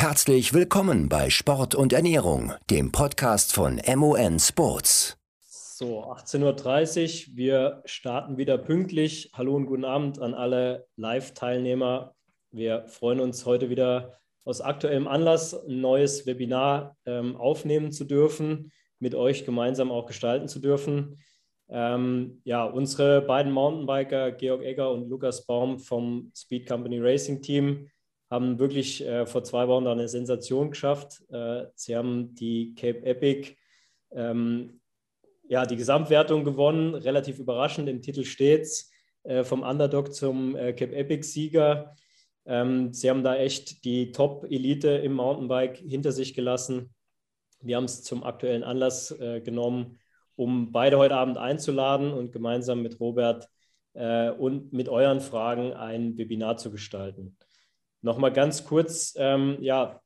Herzlich willkommen bei Sport und Ernährung, dem Podcast von MON Sports. So, 18.30 Uhr, wir starten wieder pünktlich. Hallo und guten Abend an alle Live-Teilnehmer. Wir freuen uns heute wieder aus aktuellem Anlass ein neues Webinar ähm, aufnehmen zu dürfen, mit euch gemeinsam auch gestalten zu dürfen. Ähm, ja, unsere beiden Mountainbiker, Georg Egger und Lukas Baum vom Speed Company Racing Team, haben wirklich äh, vor zwei Wochen eine Sensation geschafft. Äh, sie haben die Cape Epic, ähm, ja, die Gesamtwertung gewonnen, relativ überraschend. Im Titel steht's äh, vom Underdog zum äh, Cape Epic-Sieger. Ähm, sie haben da echt die Top-Elite im Mountainbike hinter sich gelassen. Wir haben es zum aktuellen Anlass äh, genommen, um beide heute Abend einzuladen und gemeinsam mit Robert äh, und mit euren Fragen ein Webinar zu gestalten. Nochmal ganz kurz, ähm, ja,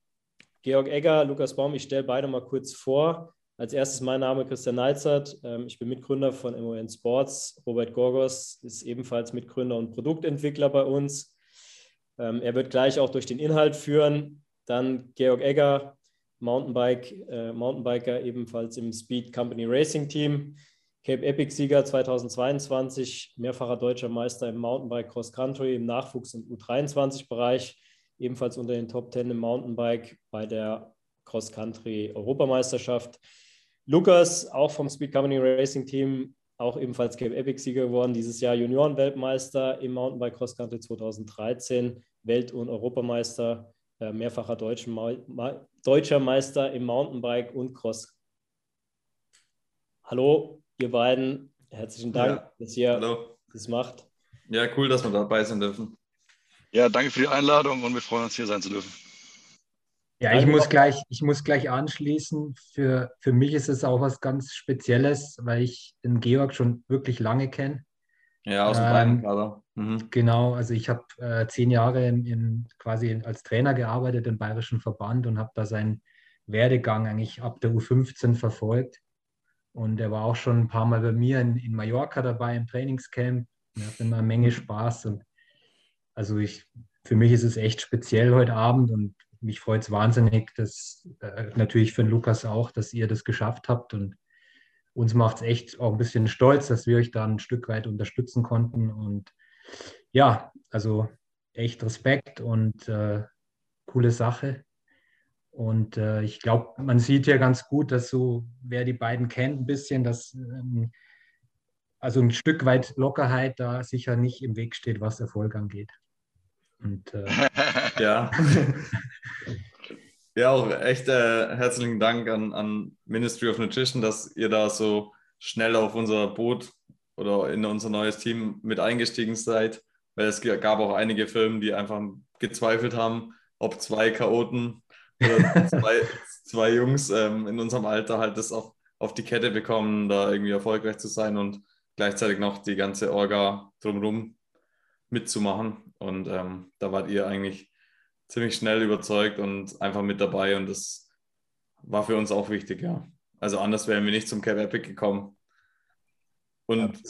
Georg Egger, Lukas Baum, ich stelle beide mal kurz vor. Als erstes mein Name Christian Neizert. Ähm, ich bin Mitgründer von MON Sports. Robert Gorgos ist ebenfalls Mitgründer und Produktentwickler bei uns. Ähm, er wird gleich auch durch den Inhalt führen. Dann Georg Egger, Mountainbike, äh, Mountainbiker ebenfalls im Speed Company Racing Team. Cape Epic Sieger 2022, mehrfacher deutscher Meister im Mountainbike Cross Country im Nachwuchs- und U23-Bereich ebenfalls unter den Top 10 im Mountainbike bei der Cross-Country-Europameisterschaft. Lukas, auch vom Speed Company Racing Team, auch ebenfalls Cape Epic-Sieger geworden, dieses Jahr Junioren-Weltmeister im Mountainbike Cross Country 2013, Welt- und Europameister, äh, mehrfacher deutscher Meister im Mountainbike und Cross. Hallo, ihr beiden, herzlichen Dank, ja. dass ihr Hallo. das macht. Ja, cool, dass wir dabei sein dürfen. Ja, danke für die Einladung und wir freuen uns, hier sein zu dürfen. Ja, ich muss gleich, ich muss gleich anschließen. Für, für mich ist es auch was ganz Spezielles, weil ich den Georg schon wirklich lange kenne. Ja, aus dem ähm, Bayern, mhm. Genau, also ich habe äh, zehn Jahre in, in, quasi als Trainer gearbeitet im Bayerischen Verband und habe da seinen Werdegang eigentlich ab der U15 verfolgt. Und er war auch schon ein paar Mal bei mir in, in Mallorca dabei im Trainingscamp. Er hat immer eine Menge Spaß. Und also ich, für mich ist es echt speziell heute Abend. Und mich freut es wahnsinnig, dass äh, natürlich für den Lukas auch, dass ihr das geschafft habt. Und uns macht es echt auch ein bisschen stolz, dass wir euch da ein Stück weit unterstützen konnten. Und ja, also echt Respekt und äh, coole Sache. Und äh, ich glaube, man sieht ja ganz gut, dass so, wer die beiden kennt, ein bisschen, dass ähm, also ein Stück weit Lockerheit da sicher nicht im Weg steht, was Erfolg angeht. Und, äh, ja. ja, auch echt äh, herzlichen Dank an, an Ministry of Nutrition, dass ihr da so schnell auf unser Boot oder in unser neues Team mit eingestiegen seid, weil es gab auch einige Firmen, die einfach gezweifelt haben, ob zwei Chaoten zwei, zwei Jungs ähm, in unserem Alter halt das auch auf die Kette bekommen, da irgendwie erfolgreich zu sein und gleichzeitig noch die ganze Orga drumherum mitzumachen. Und ähm, da wart ihr eigentlich ziemlich schnell überzeugt und einfach mit dabei. Und das war für uns auch wichtig, ja. Also anders wären wir nicht zum Cap Epic gekommen. Und,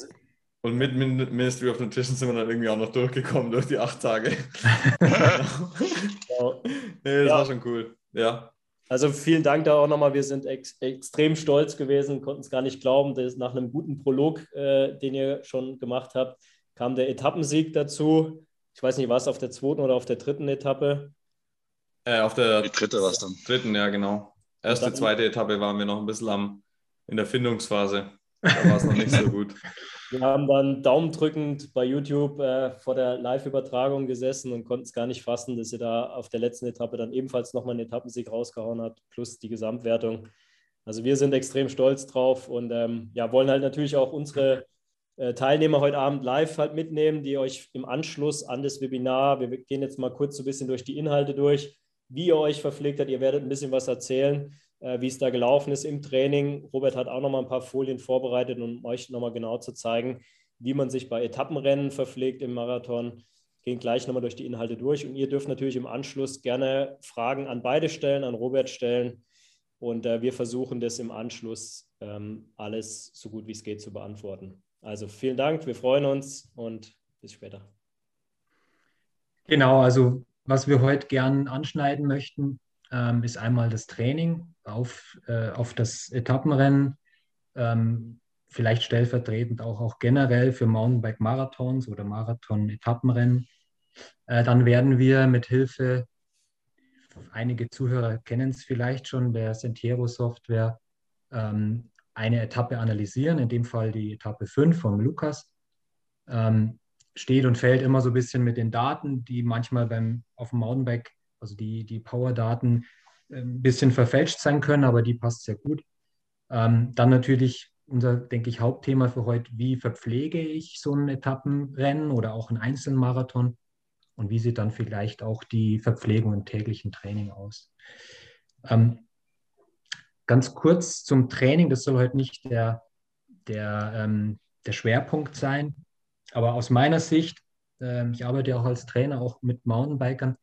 und mit Ministry of Nutrition sind wir dann irgendwie auch noch durchgekommen durch die acht Tage. wow. nee, das ja. war schon cool. Ja. Also vielen Dank da auch nochmal. Wir sind ex extrem stolz gewesen, konnten es gar nicht glauben, dass nach einem guten Prolog, äh, den ihr schon gemacht habt, kam der Etappensieg dazu. Ich weiß nicht, war es auf der zweiten oder auf der dritten Etappe? Äh, auf der Die dritte war es dann. Dritten, ja, genau. Erste, dann, zweite Etappe waren wir noch ein bisschen am, in der Findungsphase. Da war es noch nicht so gut. Wir haben dann daumendrückend bei YouTube äh, vor der Live-Übertragung gesessen und konnten es gar nicht fassen, dass ihr da auf der letzten Etappe dann ebenfalls nochmal einen Etappensieg rausgehauen habt, plus die Gesamtwertung. Also wir sind extrem stolz drauf und ähm, ja, wollen halt natürlich auch unsere äh, Teilnehmer heute Abend live halt mitnehmen, die euch im Anschluss an das Webinar, wir gehen jetzt mal kurz so ein bisschen durch die Inhalte durch, wie ihr euch verpflegt habt. Ihr werdet ein bisschen was erzählen, äh, wie es da gelaufen ist im Training. Robert hat auch noch mal ein paar Folien vorbereitet, um euch noch mal genau zu zeigen, wie man sich bei Etappenrennen verpflegt im Marathon. Gehen gleich noch mal durch die Inhalte durch und ihr dürft natürlich im Anschluss gerne Fragen an beide stellen, an Robert stellen. Und äh, wir versuchen das im Anschluss ähm, alles so gut wie es geht zu beantworten. Also vielen Dank, wir freuen uns und bis später. Genau, also was wir heute gern anschneiden möchten, ähm, ist einmal das Training auf, äh, auf das Etappenrennen, ähm, vielleicht stellvertretend auch, auch generell für Mountainbike-Marathons oder Marathon-Etappenrennen. Äh, dann werden wir mit Hilfe, einige Zuhörer kennen es vielleicht schon, der Sentiero-Software, ähm, eine Etappe analysieren, in dem Fall die Etappe 5 von Lukas. Ähm, steht und fällt immer so ein bisschen mit den Daten, die manchmal beim, auf dem Mountainbike, also die, die Power-Daten, äh, ein bisschen verfälscht sein können, aber die passt sehr gut. Ähm, dann natürlich unser, denke ich, Hauptthema für heute, wie verpflege ich so ein Etappenrennen oder auch einen Einzelmarathon und wie sieht dann vielleicht auch die Verpflegung im täglichen Training aus. Ähm, ganz kurz zum Training, das soll heute nicht der, der, ähm, der Schwerpunkt sein, aber aus meiner Sicht, äh, ich arbeite auch als Trainer auch mit Mountainbikern,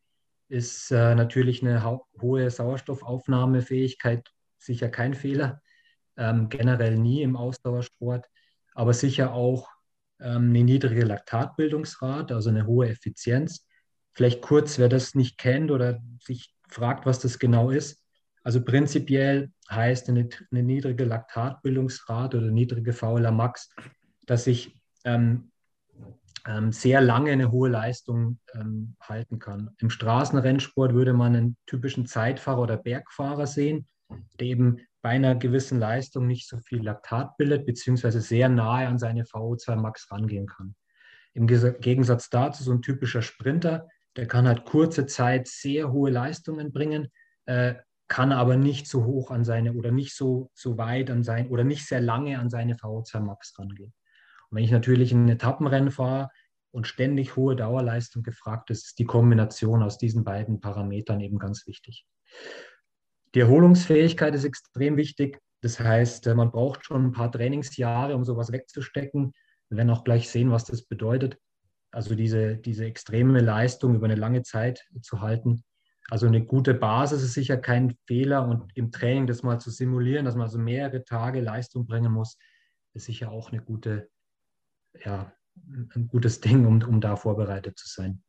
ist äh, natürlich eine hohe Sauerstoffaufnahmefähigkeit sicher kein Fehler. Ähm, generell nie im Ausdauersport, aber sicher auch ähm, eine niedrige Laktatbildungsrate, also eine hohe Effizienz. Vielleicht kurz, wer das nicht kennt oder sich fragt, was das genau ist. Also prinzipiell heißt eine, eine niedrige Laktatbildungsrate oder niedrige VLA Max, dass ich ähm, sehr lange eine hohe Leistung ähm, halten kann. Im Straßenrennsport würde man einen typischen Zeitfahrer oder Bergfahrer sehen, der eben bei einer gewissen Leistung nicht so viel Laktat bildet, beziehungsweise sehr nahe an seine VO2 Max rangehen kann. Im Gegensatz dazu so ein typischer Sprinter, der kann halt kurze Zeit sehr hohe Leistungen bringen, äh, kann aber nicht so hoch an seine oder nicht so, so weit an sein oder nicht sehr lange an seine VO2 Max rangehen. Und wenn ich natürlich ein Etappenrennen fahre und ständig hohe Dauerleistung gefragt ist, ist die Kombination aus diesen beiden Parametern eben ganz wichtig. Die Erholungsfähigkeit ist extrem wichtig. Das heißt, äh, man braucht schon ein paar Trainingsjahre, um sowas wegzustecken. Wir werden auch gleich sehen, was das bedeutet. Also diese, diese extreme Leistung über eine lange Zeit zu halten. Also eine gute Basis ist sicher kein Fehler und im Training das mal zu simulieren, dass man also mehrere Tage Leistung bringen muss, ist sicher auch eine gute, ja, ein gutes Ding, um, um da vorbereitet zu sein.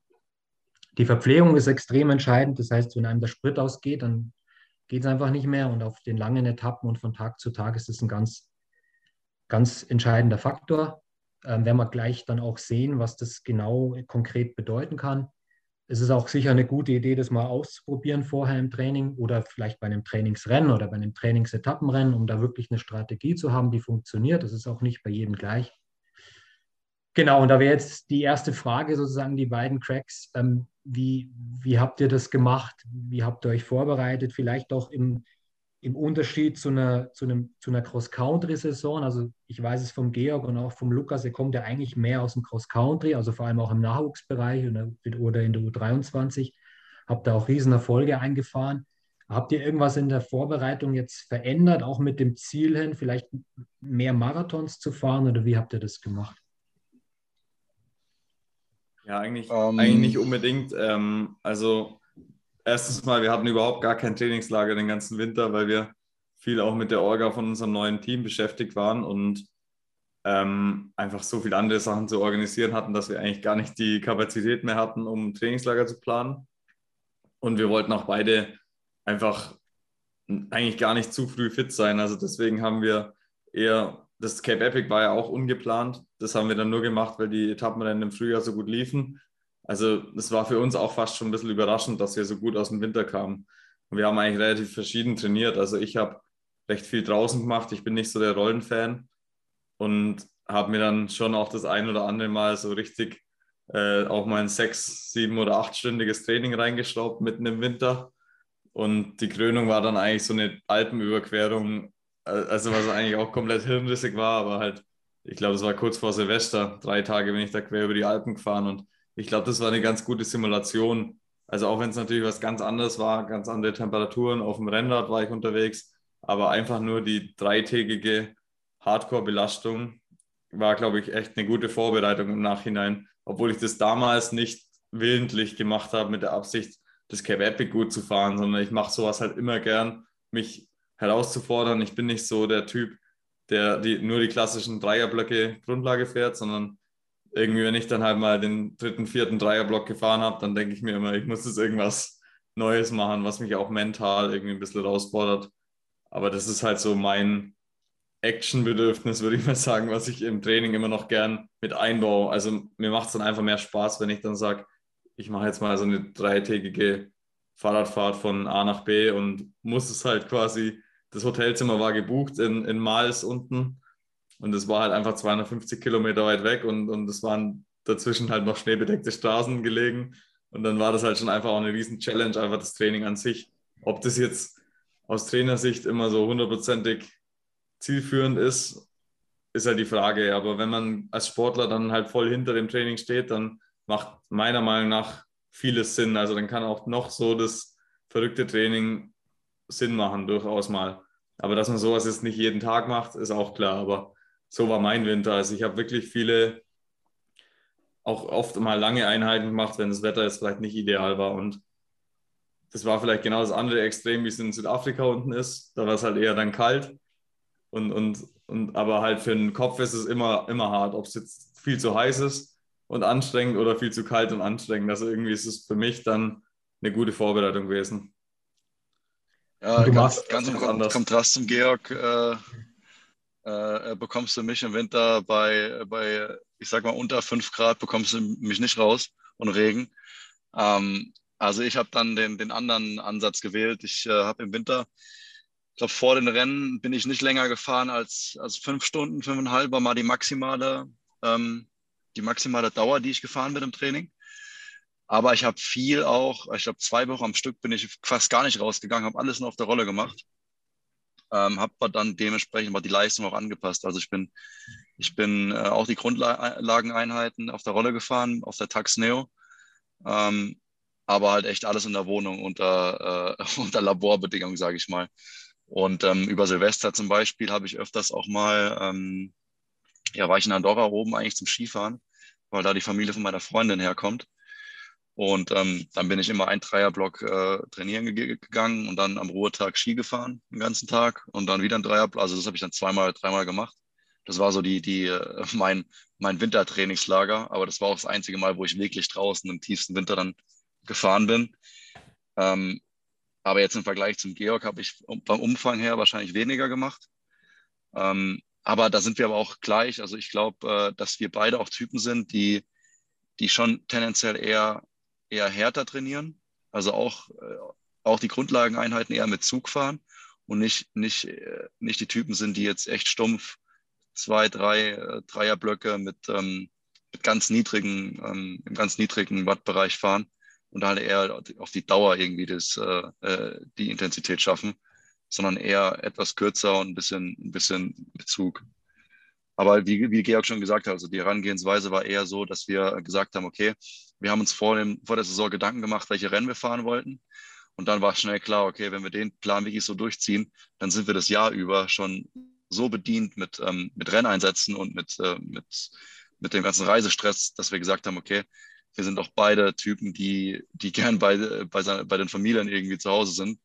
Die Verpflegung ist extrem entscheidend. Das heißt, wenn einem der Sprit ausgeht, dann geht es einfach nicht mehr. Und auf den langen Etappen und von Tag zu Tag ist es ein ganz, ganz entscheidender Faktor. Ähm, werden wir gleich dann auch sehen, was das genau konkret bedeuten kann. Es ist auch sicher eine gute Idee, das mal auszuprobieren vorher im Training oder vielleicht bei einem Trainingsrennen oder bei einem Trainingsetappenrennen, um da wirklich eine Strategie zu haben, die funktioniert. Das ist auch nicht bei jedem gleich. Genau, und da wäre jetzt die erste Frage sozusagen, die beiden Cracks. Ähm, wie, wie habt ihr das gemacht? Wie habt ihr euch vorbereitet? Vielleicht auch im, im Unterschied zu einer, zu zu einer Cross-Country-Saison. Also ich weiß es vom Georg und auch vom Lukas, er kommt ja eigentlich mehr aus dem Cross-Country, also vor allem auch im Nachwuchsbereich oder in der U23. Habt ihr auch riesen Erfolge eingefahren. Habt ihr irgendwas in der Vorbereitung jetzt verändert, auch mit dem Ziel hin, vielleicht mehr Marathons zu fahren oder wie habt ihr das gemacht? Ja, eigentlich, ähm, eigentlich nicht unbedingt. Ähm, also erstens mal, wir hatten überhaupt gar kein Trainingslager den ganzen Winter, weil wir viel auch mit der Orga von unserem neuen Team beschäftigt waren und ähm, einfach so viele andere Sachen zu organisieren hatten, dass wir eigentlich gar nicht die Kapazität mehr hatten, um Trainingslager zu planen. Und wir wollten auch beide einfach eigentlich gar nicht zu früh fit sein. Also deswegen haben wir eher das Cape Epic war ja auch ungeplant. Das haben wir dann nur gemacht, weil die Etappenrennen im Frühjahr so gut liefen. Also das war für uns auch fast schon ein bisschen überraschend, dass wir so gut aus dem Winter kamen. Und wir haben eigentlich relativ verschieden trainiert. Also ich habe recht viel draußen gemacht. Ich bin nicht so der Rollenfan und habe mir dann schon auch das ein oder andere Mal so richtig äh, auch mal ein sechs, sieben oder achtstündiges Training reingeschraubt mitten im Winter. Und die Krönung war dann eigentlich so eine Alpenüberquerung also was eigentlich auch komplett hirnrissig war, aber halt, ich glaube, es war kurz vor Silvester. Drei Tage bin ich da quer über die Alpen gefahren und ich glaube, das war eine ganz gute Simulation. Also auch wenn es natürlich was ganz anderes war, ganz andere Temperaturen, auf dem Rennrad war ich unterwegs, aber einfach nur die dreitägige Hardcore-Belastung war, glaube ich, echt eine gute Vorbereitung im Nachhinein, obwohl ich das damals nicht willentlich gemacht habe mit der Absicht, das Cape Epic gut zu fahren, sondern ich mache sowas halt immer gern, mich herauszufordern. Ich bin nicht so der Typ, der die, nur die klassischen Dreierblöcke Grundlage fährt, sondern irgendwie, wenn ich dann halt mal den dritten, vierten Dreierblock gefahren habe, dann denke ich mir immer, ich muss jetzt irgendwas Neues machen, was mich auch mental irgendwie ein bisschen herausfordert. Aber das ist halt so mein Actionbedürfnis, würde ich mal sagen, was ich im Training immer noch gern mit einbaue. Also mir macht es dann einfach mehr Spaß, wenn ich dann sage, ich mache jetzt mal so eine dreitägige Fahrradfahrt von A nach B und muss es halt quasi, das Hotelzimmer war gebucht in, in Mals unten und es war halt einfach 250 Kilometer weit weg und, und es waren dazwischen halt noch schneebedeckte Straßen gelegen und dann war das halt schon einfach auch eine riesen Challenge, einfach das Training an sich. Ob das jetzt aus Trainersicht immer so hundertprozentig zielführend ist, ist halt die Frage. Aber wenn man als Sportler dann halt voll hinter dem Training steht, dann macht meiner Meinung nach vieles Sinn. Also dann kann auch noch so das verrückte Training Sinn machen, durchaus mal. Aber dass man sowas jetzt nicht jeden Tag macht, ist auch klar. Aber so war mein Winter. Also ich habe wirklich viele auch oft mal lange Einheiten gemacht, wenn das Wetter jetzt vielleicht nicht ideal war. Und das war vielleicht genau das andere Extrem, wie es in Südafrika unten ist. Da war es halt eher dann kalt. Und, und, und aber halt für den Kopf ist es immer, immer hart, ob es jetzt viel zu heiß ist und anstrengend oder viel zu kalt und anstrengend. Also irgendwie ist es für mich dann eine gute Vorbereitung gewesen. Ja, du ganz, ganz im Kontrast zum Georg äh, äh, bekommst du mich im Winter bei, bei ich sag mal, unter 5 Grad bekommst du mich nicht raus und Regen. Ähm, also ich habe dann den, den anderen Ansatz gewählt. Ich äh, habe im Winter, ich glaube, vor den Rennen bin ich nicht länger gefahren als, als fünf Stunden, fünfeinhalb war mal die maximale, ähm, die maximale Dauer, die ich gefahren bin im Training. Aber ich habe viel auch, ich glaube, zwei Wochen am Stück bin ich fast gar nicht rausgegangen, habe alles nur auf der Rolle gemacht ähm, habe dann dementsprechend mal die Leistung auch angepasst. Also ich bin, ich bin äh, auch die Grundlageneinheiten auf der Rolle gefahren, auf der Tax Neo, ähm, aber halt echt alles in der Wohnung unter, äh, unter Laborbedingungen, sage ich mal. Und ähm, über Silvester zum Beispiel habe ich öfters auch mal, ähm, ja, war ich in Andorra oben eigentlich zum Skifahren, weil da die Familie von meiner Freundin herkommt. Und ähm, dann bin ich immer ein Dreierblock äh, trainieren ge gegangen und dann am Ruhetag Ski gefahren den ganzen Tag und dann wieder ein Dreierblock. Also das habe ich dann zweimal, dreimal gemacht. Das war so die, die, äh, mein, mein Wintertrainingslager, aber das war auch das einzige Mal, wo ich wirklich draußen im tiefsten Winter dann gefahren bin. Ähm, aber jetzt im Vergleich zum Georg habe ich beim Umfang her wahrscheinlich weniger gemacht. Ähm, aber da sind wir aber auch gleich. Also ich glaube, äh, dass wir beide auch Typen sind, die, die schon tendenziell eher eher härter trainieren, also auch, äh, auch die Grundlageneinheiten eher mit Zug fahren und nicht, nicht, äh, nicht die Typen sind, die jetzt echt stumpf zwei, drei äh, Dreierblöcke mit, ähm, mit ganz niedrigen, ähm, im ganz niedrigen Wattbereich fahren und halt eher auf die Dauer irgendwie das, äh, die Intensität schaffen, sondern eher etwas kürzer und ein bisschen, ein bisschen Bezug. Aber wie, wie Georg schon gesagt hat, also die Herangehensweise war eher so, dass wir gesagt haben, okay, wir haben uns vor, dem, vor der Saison Gedanken gemacht, welche Rennen wir fahren wollten. Und dann war schnell klar, okay, wenn wir den Plan wirklich so durchziehen, dann sind wir das Jahr über schon so bedient mit, ähm, mit Renneinsätzen und mit, äh, mit, mit dem ganzen Reisestress, dass wir gesagt haben, okay, wir sind auch beide Typen, die, die gern bei, bei, seine, bei den Familien irgendwie zu Hause sind.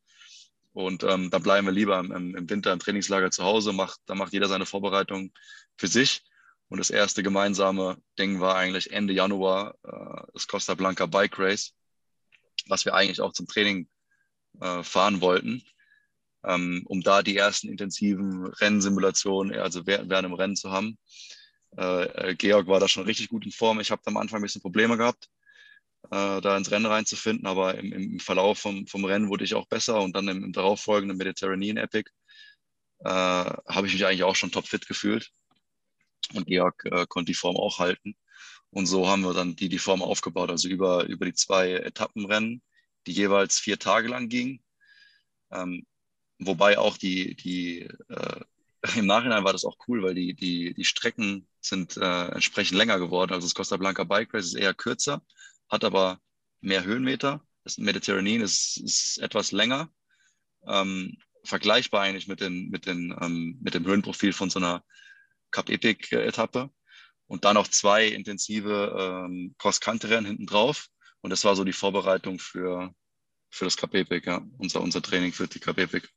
Und ähm, da bleiben wir lieber im, im Winter im Trainingslager zu Hause, macht, da macht jeder seine Vorbereitung für sich. Und das erste gemeinsame Ding war eigentlich Ende Januar äh, das Costa Blanca Bike Race, was wir eigentlich auch zum Training äh, fahren wollten, ähm, um da die ersten intensiven Rennsimulationen, also während, dem Rennen zu haben. Äh, äh, Georg war da schon richtig gut in Form. Ich habe am Anfang ein bisschen Probleme gehabt, äh, da ins Rennen reinzufinden, aber im, im Verlauf vom, vom Rennen wurde ich auch besser und dann im, im darauffolgenden Mediterranean Epic äh, habe ich mich eigentlich auch schon topfit gefühlt und Georg äh, konnte die Form auch halten. Und so haben wir dann die, die Form aufgebaut, also über, über die zwei Etappenrennen, die jeweils vier Tage lang gingen. Ähm, wobei auch die, die äh, im Nachhinein war das auch cool, weil die, die, die Strecken sind äh, entsprechend länger geworden. Also das Costa Blanca Bike Race ist eher kürzer, hat aber mehr Höhenmeter. Das Mediterranean ist, ist etwas länger. Ähm, vergleichbar eigentlich mit, den, mit, den, ähm, mit dem Höhenprofil von so einer Cup Epic Etappe und dann noch zwei intensive ähm, Cross-Country-Rennen hinten drauf. Und das war so die Vorbereitung für, für das Cup Epic, ja, unser, unser Training für die Cup Epic.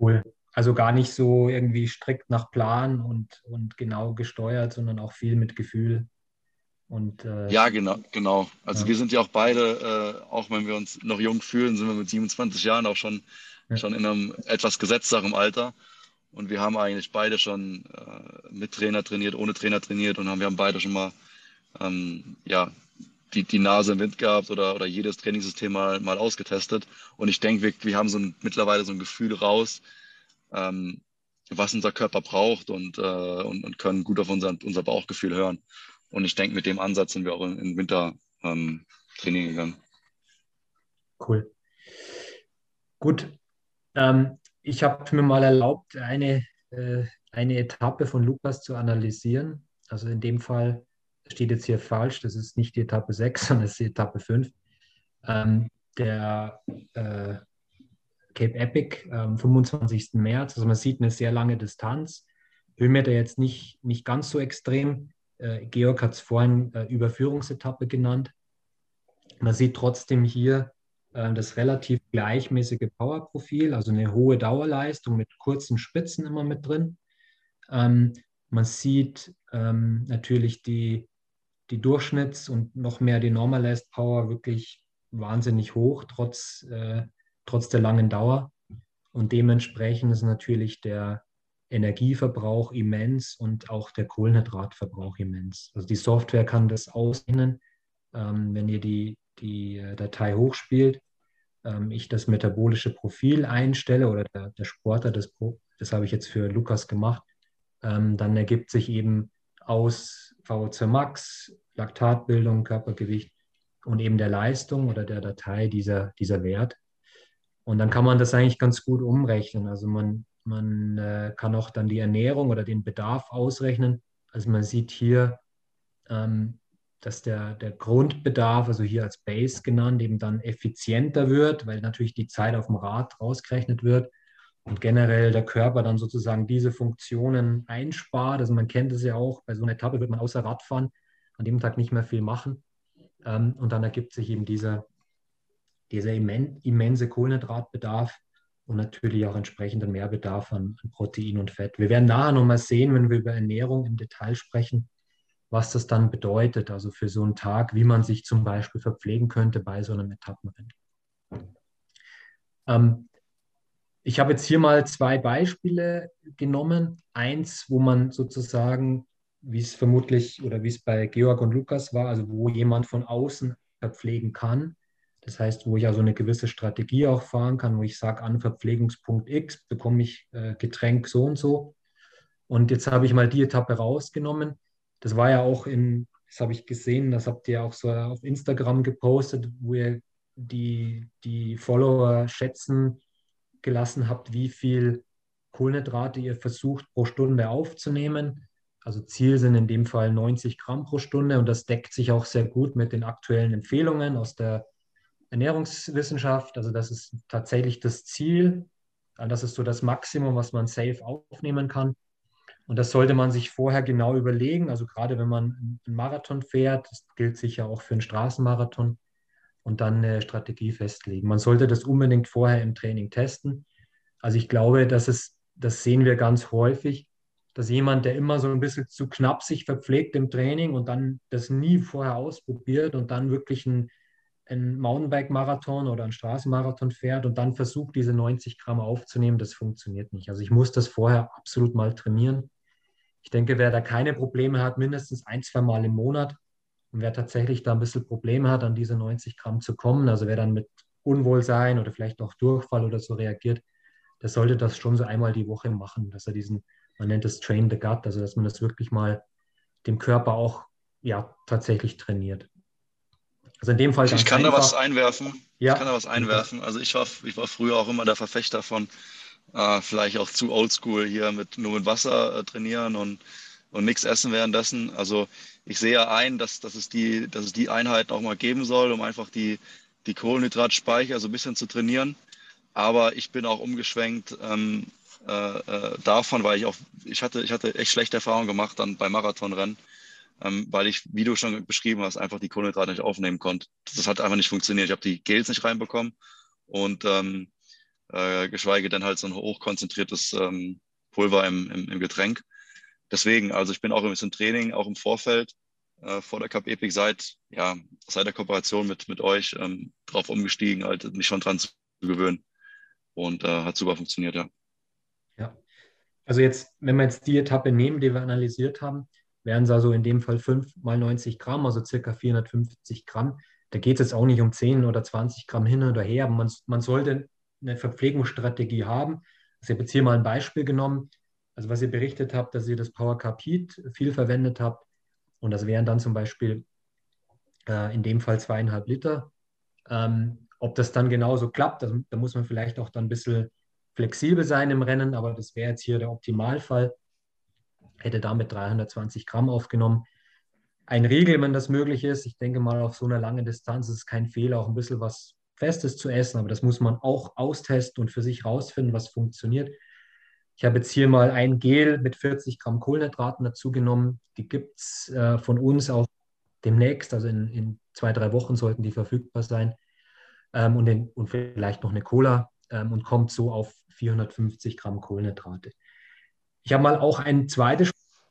Cool. Also gar nicht so irgendwie strikt nach Plan und, und genau gesteuert, sondern auch viel mit Gefühl. Und, äh, ja, genau, genau. Also ja. wir sind ja auch beide, äh, auch wenn wir uns noch jung fühlen, sind wir mit 27 Jahren auch schon, ja. schon in einem etwas gesetzteren Alter. Und wir haben eigentlich beide schon äh, mit Trainer trainiert, ohne Trainer trainiert und haben, wir haben beide schon mal ähm, ja, die, die Nase im Wind gehabt oder, oder jedes Trainingssystem mal, mal ausgetestet. Und ich denke, wir, wir haben so ein, mittlerweile so ein Gefühl raus, ähm, was unser Körper braucht und, äh, und, und können gut auf unser, unser Bauchgefühl hören. Und ich denke, mit dem Ansatz sind wir auch im Winter ähm, Training gegangen. Cool. Gut. Ähm, ich habe mir mal erlaubt, eine, äh, eine Etappe von Lukas zu analysieren. Also in dem Fall steht jetzt hier falsch, das ist nicht die Etappe 6, sondern es ist die Etappe 5. Ähm, der äh, Cape Epic am 25. März. Also man sieht eine sehr lange Distanz. Höhenmeter jetzt nicht, nicht ganz so extrem. Äh, Georg hat es vorhin äh, Überführungsetappe genannt. Man sieht trotzdem hier das relativ gleichmäßige Powerprofil, also eine hohe Dauerleistung mit kurzen Spitzen immer mit drin. Ähm, man sieht ähm, natürlich die, die Durchschnitts- und noch mehr die Normalized Power wirklich wahnsinnig hoch, trotz, äh, trotz der langen Dauer. Und dementsprechend ist natürlich der, Energieverbrauch immens und auch der Kohlenhydratverbrauch immens. Also die Software kann das ausrechnen, ähm, wenn ihr die, die äh, Datei hochspielt. Ähm, ich das metabolische Profil einstelle oder der, der Sportler, das, das habe ich jetzt für Lukas gemacht, ähm, dann ergibt sich eben aus VO2 Max, Laktatbildung, Körpergewicht und eben der Leistung oder der Datei dieser, dieser Wert. Und dann kann man das eigentlich ganz gut umrechnen. Also man man äh, kann auch dann die Ernährung oder den Bedarf ausrechnen. Also man sieht hier, ähm, dass der, der Grundbedarf, also hier als Base genannt, eben dann effizienter wird, weil natürlich die Zeit auf dem Rad rausgerechnet wird und generell der Körper dann sozusagen diese Funktionen einspart. Also man kennt es ja auch, bei so einer Etappe wird man außer Radfahren an dem Tag nicht mehr viel machen. Ähm, und dann ergibt sich eben dieser, dieser immense Kohlenhydratbedarf und natürlich auch entsprechenden Mehrbedarf an Protein und Fett. Wir werden nachher nochmal sehen, wenn wir über Ernährung im Detail sprechen, was das dann bedeutet, also für so einen Tag, wie man sich zum Beispiel verpflegen könnte bei so einem Etappenrennen. Ähm, ich habe jetzt hier mal zwei Beispiele genommen. Eins, wo man sozusagen, wie es vermutlich oder wie es bei Georg und Lukas war, also wo jemand von außen verpflegen kann das heißt, wo ich also eine gewisse Strategie auch fahren kann, wo ich sage, an Verpflegungspunkt X bekomme ich äh, Getränk so und so. Und jetzt habe ich mal die Etappe rausgenommen. Das war ja auch in, das habe ich gesehen, das habt ihr auch so auf Instagram gepostet, wo ihr die, die Follower schätzen gelassen habt, wie viel Kohlenhydrate ihr versucht pro Stunde aufzunehmen. Also Ziel sind in dem Fall 90 Gramm pro Stunde und das deckt sich auch sehr gut mit den aktuellen Empfehlungen aus der Ernährungswissenschaft. Also das ist tatsächlich das Ziel. Das ist so das Maximum, was man safe aufnehmen kann. Und das sollte man sich vorher genau überlegen. Also gerade wenn man einen Marathon fährt, das gilt sicher auch für einen Straßenmarathon, und dann eine Strategie festlegen. Man sollte das unbedingt vorher im Training testen. Also ich glaube, dass es, das sehen wir ganz häufig, dass jemand, der immer so ein bisschen zu knapp sich verpflegt im Training und dann das nie vorher ausprobiert und dann wirklich ein einen Mountainbike-Marathon oder einen Straßenmarathon fährt und dann versucht, diese 90 Gramm aufzunehmen, das funktioniert nicht. Also ich muss das vorher absolut mal trainieren. Ich denke, wer da keine Probleme hat, mindestens ein, zwei Mal im Monat und wer tatsächlich da ein bisschen Probleme hat, an diese 90 Gramm zu kommen, also wer dann mit Unwohlsein oder vielleicht auch Durchfall oder so reagiert, der sollte das schon so einmal die Woche machen, dass er diesen, man nennt es Train the Gut, also dass man das wirklich mal dem Körper auch ja tatsächlich trainiert. Also in dem Fall. Ich kann einfach. da was einwerfen. Ja. Ich kann da was einwerfen. Also ich war, ich war früher auch immer der Verfechter von äh, vielleicht auch zu oldschool hier mit nur mit Wasser äh, trainieren und, und nichts essen währenddessen. Also ich sehe ja ein, dass, dass, es die, dass es die Einheiten auch mal geben soll, um einfach die, die Kohlenhydratspeicher so ein bisschen zu trainieren. Aber ich bin auch umgeschwenkt ähm, äh, äh davon, weil ich auch, ich hatte, ich hatte echt schlechte Erfahrungen gemacht dann beim Marathonrennen ähm, weil ich, wie du schon beschrieben hast, einfach die Kohlenhydrate nicht aufnehmen konnte. Das hat einfach nicht funktioniert. Ich habe die Gels nicht reinbekommen und ähm, äh, geschweige denn halt so ein hochkonzentriertes ähm, Pulver im, im, im, Getränk. Deswegen, also ich bin auch ein bisschen Training, auch im Vorfeld, äh, vor der Cup Epic seit, ja, seit der Kooperation mit, mit euch ähm, drauf umgestiegen, halt mich schon dran zu gewöhnen. Und äh, hat super funktioniert, ja. Ja. Also jetzt, wenn wir jetzt die Etappe nehmen, die wir analysiert haben, wären es also in dem Fall 5 mal 90 Gramm, also circa 450 Gramm. Da geht es jetzt auch nicht um 10 oder 20 Gramm hin oder her, man, man sollte eine Verpflegungsstrategie haben. Also ich habe jetzt hier mal ein Beispiel genommen. Also was ihr berichtet habt, dass ihr das Power Heat viel verwendet habt, und das wären dann zum Beispiel äh, in dem Fall zweieinhalb Liter. Ähm, ob das dann genauso klappt, das, da muss man vielleicht auch dann ein bisschen flexibel sein im Rennen, aber das wäre jetzt hier der Optimalfall. Hätte damit 320 Gramm aufgenommen. Ein Riegel, wenn das möglich ist. Ich denke mal, auf so einer langen Distanz ist es kein Fehler, auch ein bisschen was Festes zu essen, aber das muss man auch austesten und für sich rausfinden, was funktioniert. Ich habe jetzt hier mal ein Gel mit 40 Gramm Kohlenhydraten dazu genommen. Die gibt es äh, von uns auch demnächst, also in, in, zwei, drei Wochen sollten die verfügbar sein. Ähm, und, den, und, vielleicht noch eine Cola ähm, und kommt so auf 450 Gramm Kohlenhydrate. Ich habe mal auch ein zweites,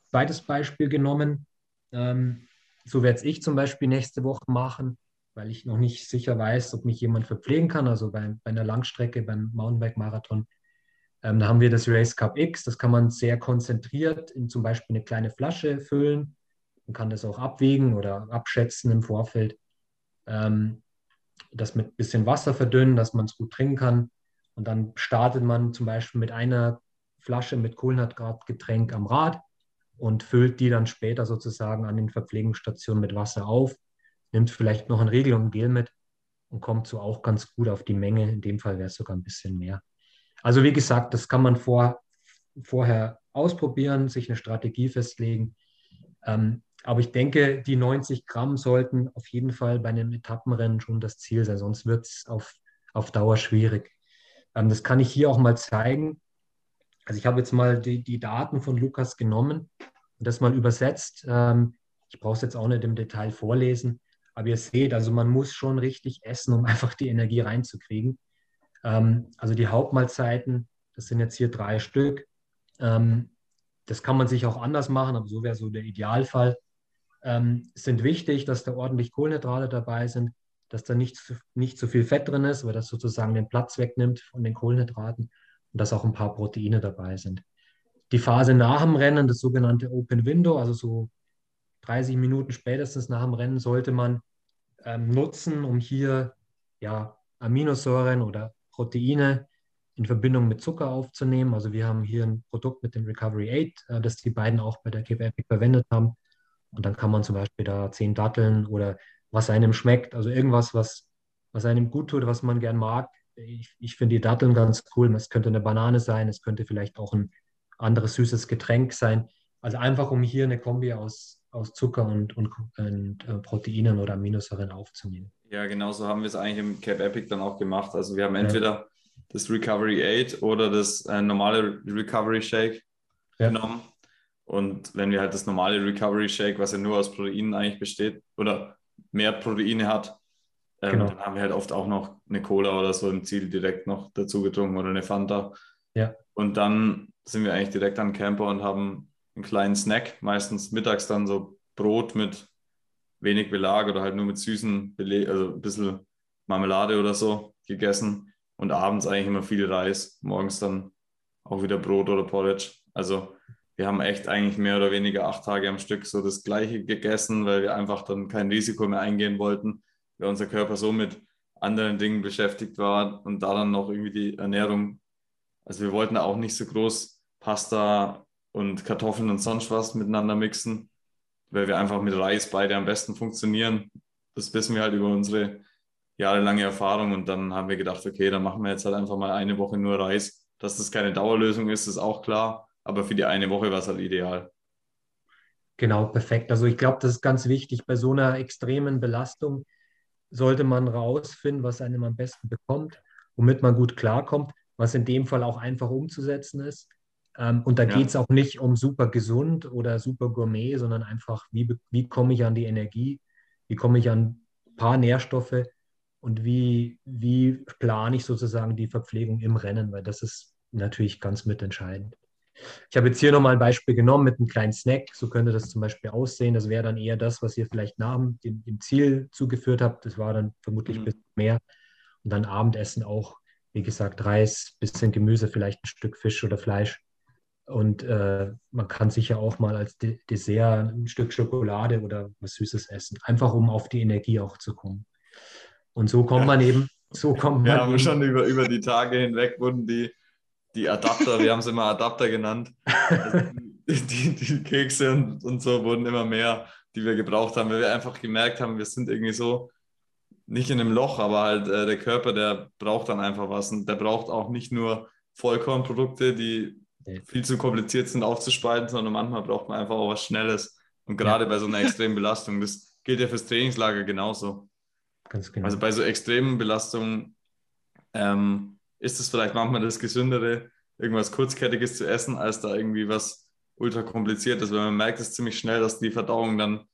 zweites Beispiel genommen. Ähm, so werde ich zum Beispiel nächste Woche machen, weil ich noch nicht sicher weiß, ob mich jemand verpflegen kann. Also bei, bei einer Langstrecke, beim Mountainbike-Marathon ähm, da haben wir das Race Cup X, das kann man sehr konzentriert in zum Beispiel eine kleine Flasche füllen. Man kann das auch abwägen oder abschätzen im Vorfeld. Ähm, das mit ein bisschen Wasser verdünnen, dass man es gut trinken kann. Und dann startet man zum Beispiel mit einer Flasche mit Kohlenhydratgetränk am Rad und füllt die dann später sozusagen an den Verpflegungsstationen mit Wasser auf, nimmt vielleicht noch ein Riegel und Gel mit und kommt so auch ganz gut auf die Menge. In dem Fall wäre es sogar ein bisschen mehr. Also wie gesagt, das kann man vor, vorher ausprobieren, sich eine Strategie festlegen. Ähm, aber ich denke, die 90 Gramm sollten auf jeden Fall bei einem Etappenrennen schon das Ziel sein, sonst wird es auf, auf Dauer schwierig. Ähm, das kann ich hier auch mal zeigen. Also ich habe jetzt mal die, die Daten von Lukas genommen und das mal übersetzt. Ähm, ich brauche es jetzt auch nicht im Detail vorlesen, aber ihr seht, also man muss schon richtig essen, um einfach die Energie reinzukriegen. Ähm, also die Hauptmahlzeiten, das sind jetzt hier drei Stück. Ähm, das kann man sich auch anders machen, aber so wäre so der Idealfall. Ähm, es sind wichtig, dass da ordentlich Kohlenhydrate dabei sind, dass da nicht zu, nicht zu viel Fett drin ist, weil das sozusagen den Platz wegnimmt von den Kohlenhydraten und dass auch ein paar Proteine dabei sind. Die Phase nach dem Rennen, das sogenannte Open Window, also so 30 Minuten spätestens nach dem Rennen, sollte man ähm, nutzen, um hier ja, Aminosäuren oder Proteine in Verbindung mit Zucker aufzunehmen. Also wir haben hier ein Produkt mit dem Recovery 8, äh, das die beiden auch bei der Cape Epic verwendet haben. Und dann kann man zum Beispiel da zehn Datteln oder was einem schmeckt, also irgendwas, was, was einem gut tut, was man gern mag. Ich, ich finde die Datteln ganz cool. Es könnte eine Banane sein, es könnte vielleicht auch ein anderes süßes Getränk sein. Also einfach, um hier eine Kombi aus, aus Zucker und, und, und äh, Proteinen oder Aminosäuren aufzunehmen. Ja, genau so haben wir es eigentlich im Cap Epic dann auch gemacht. Also wir haben entweder ja. das Recovery 8 oder das äh, normale Recovery Shake ja. genommen. Und wenn wir halt das normale Recovery Shake, was ja nur aus Proteinen eigentlich besteht oder mehr Proteine hat, ähm, genau. dann haben wir halt oft auch noch eine Cola oder so im Ziel direkt noch dazu getrunken oder eine Fanta. Ja. Und dann sind wir eigentlich direkt am Camper und haben einen kleinen Snack, meistens mittags dann so Brot mit wenig Belag oder halt nur mit süßen Beleg, also ein bisschen Marmelade oder so gegessen und abends eigentlich immer viel Reis, morgens dann auch wieder Brot oder Porridge. Also wir haben echt eigentlich mehr oder weniger acht Tage am Stück so das Gleiche gegessen, weil wir einfach dann kein Risiko mehr eingehen wollten, weil unser Körper so mit anderen Dingen beschäftigt war und da dann noch irgendwie die Ernährung. Also wir wollten auch nicht so groß Pasta und Kartoffeln und sonst was miteinander mixen, weil wir einfach mit Reis beide am besten funktionieren. Das wissen wir halt über unsere jahrelange Erfahrung und dann haben wir gedacht, okay, dann machen wir jetzt halt einfach mal eine Woche nur Reis. Dass das keine Dauerlösung ist, ist auch klar, aber für die eine Woche war es halt ideal. Genau, perfekt. Also ich glaube, das ist ganz wichtig. Bei so einer extremen Belastung sollte man rausfinden, was einem am besten bekommt, womit man gut klarkommt, was in dem Fall auch einfach umzusetzen ist. Ähm, und da ja. geht es auch nicht um super gesund oder super gourmet, sondern einfach, wie, wie komme ich an die Energie, wie komme ich an ein paar Nährstoffe und wie, wie plane ich sozusagen die Verpflegung im Rennen, weil das ist natürlich ganz mitentscheidend. Ich habe jetzt hier nochmal ein Beispiel genommen mit einem kleinen Snack. So könnte das zum Beispiel aussehen. Das wäre dann eher das, was ihr vielleicht nach dem, dem Ziel zugeführt habt. Das war dann vermutlich mhm. ein bisschen mehr. Und dann Abendessen auch, wie gesagt, Reis, bisschen Gemüse, vielleicht ein Stück Fisch oder Fleisch. Und äh, man kann sicher auch mal als De Dessert ein Stück Schokolade oder was Süßes essen, einfach um auf die Energie auch zu kommen. Und so kommt ja. man eben, so kommt man. Wir haben schon über, über die Tage hinweg wurden die, die Adapter, wir haben es immer Adapter genannt, also die, die, Kekse und, und so wurden immer mehr, die wir gebraucht haben, weil wir einfach gemerkt haben, wir sind irgendwie so nicht in einem Loch, aber halt äh, der Körper, der braucht dann einfach was und der braucht auch nicht nur Vollkornprodukte, die viel zu kompliziert sind aufzuspalten, sondern manchmal braucht man einfach auch was Schnelles. Und gerade ja. bei so einer extremen Belastung, das gilt ja fürs Trainingslager genauso. Ganz genau. Also bei so extremen Belastungen ähm, ist es vielleicht manchmal das Gesündere, irgendwas Kurzkettiges zu essen, als da irgendwie was ultra kompliziertes, weil man merkt es ziemlich schnell, dass die Verdauung dann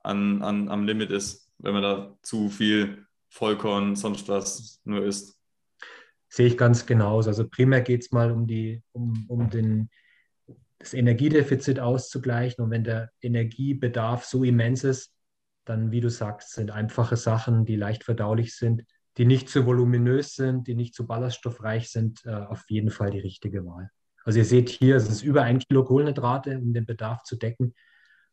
an, an, am Limit ist, wenn man da zu viel Vollkorn, sonst was nur isst. Sehe ich ganz genauso. Also primär geht es mal um, die, um, um den, das Energiedefizit auszugleichen. Und wenn der Energiebedarf so immens ist, dann, wie du sagst, sind einfache Sachen, die leicht verdaulich sind, die nicht zu voluminös sind, die nicht zu ballaststoffreich sind, äh, auf jeden Fall die richtige Wahl. Also ihr seht hier, es ist über ein Kilo Kohlenhydrate, um den Bedarf zu decken.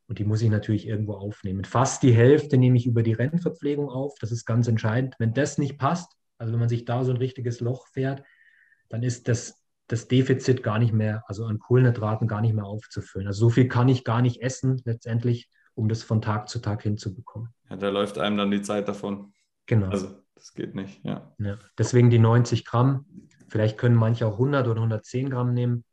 Und die muss ich natürlich irgendwo aufnehmen. Fast die Hälfte nehme ich über die Rennverpflegung auf. Das ist ganz entscheidend. Wenn das nicht passt, also wenn man sich da so ein richtiges Loch fährt, dann ist das, das Defizit gar nicht mehr, also an Kohlenhydraten gar nicht mehr aufzufüllen. Also so viel kann ich gar nicht essen letztendlich, um das von Tag zu Tag hinzubekommen. Ja, da läuft einem dann die Zeit davon. Genau. Also das geht nicht, ja. ja. Deswegen die 90 Gramm. Vielleicht können manche auch 100 oder 110 Gramm nehmen,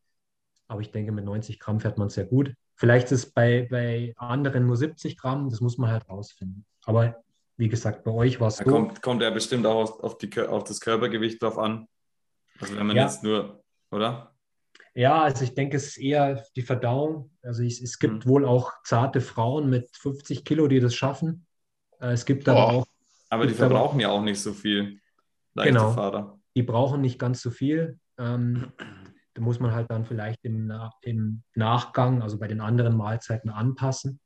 aber ich denke, mit 90 Gramm fährt man sehr gut. Vielleicht ist es bei, bei anderen nur 70 Gramm, das muss man halt rausfinden. Aber wie gesagt, bei euch war es so. Kommt, kommt ja bestimmt auch auf, die, auf das Körpergewicht drauf an. Also wenn man ja. jetzt nur, oder? Ja, also ich denke, es ist eher die Verdauung. Also ich, es gibt mhm. wohl auch zarte Frauen mit 50 Kilo, die das schaffen. Äh, es gibt aber auch. Aber die verbrauchen aber, ja auch nicht so viel. Leichte genau. Fahrer. Die brauchen nicht ganz so viel. Ähm, da muss man halt dann vielleicht im, im Nachgang, also bei den anderen Mahlzeiten anpassen.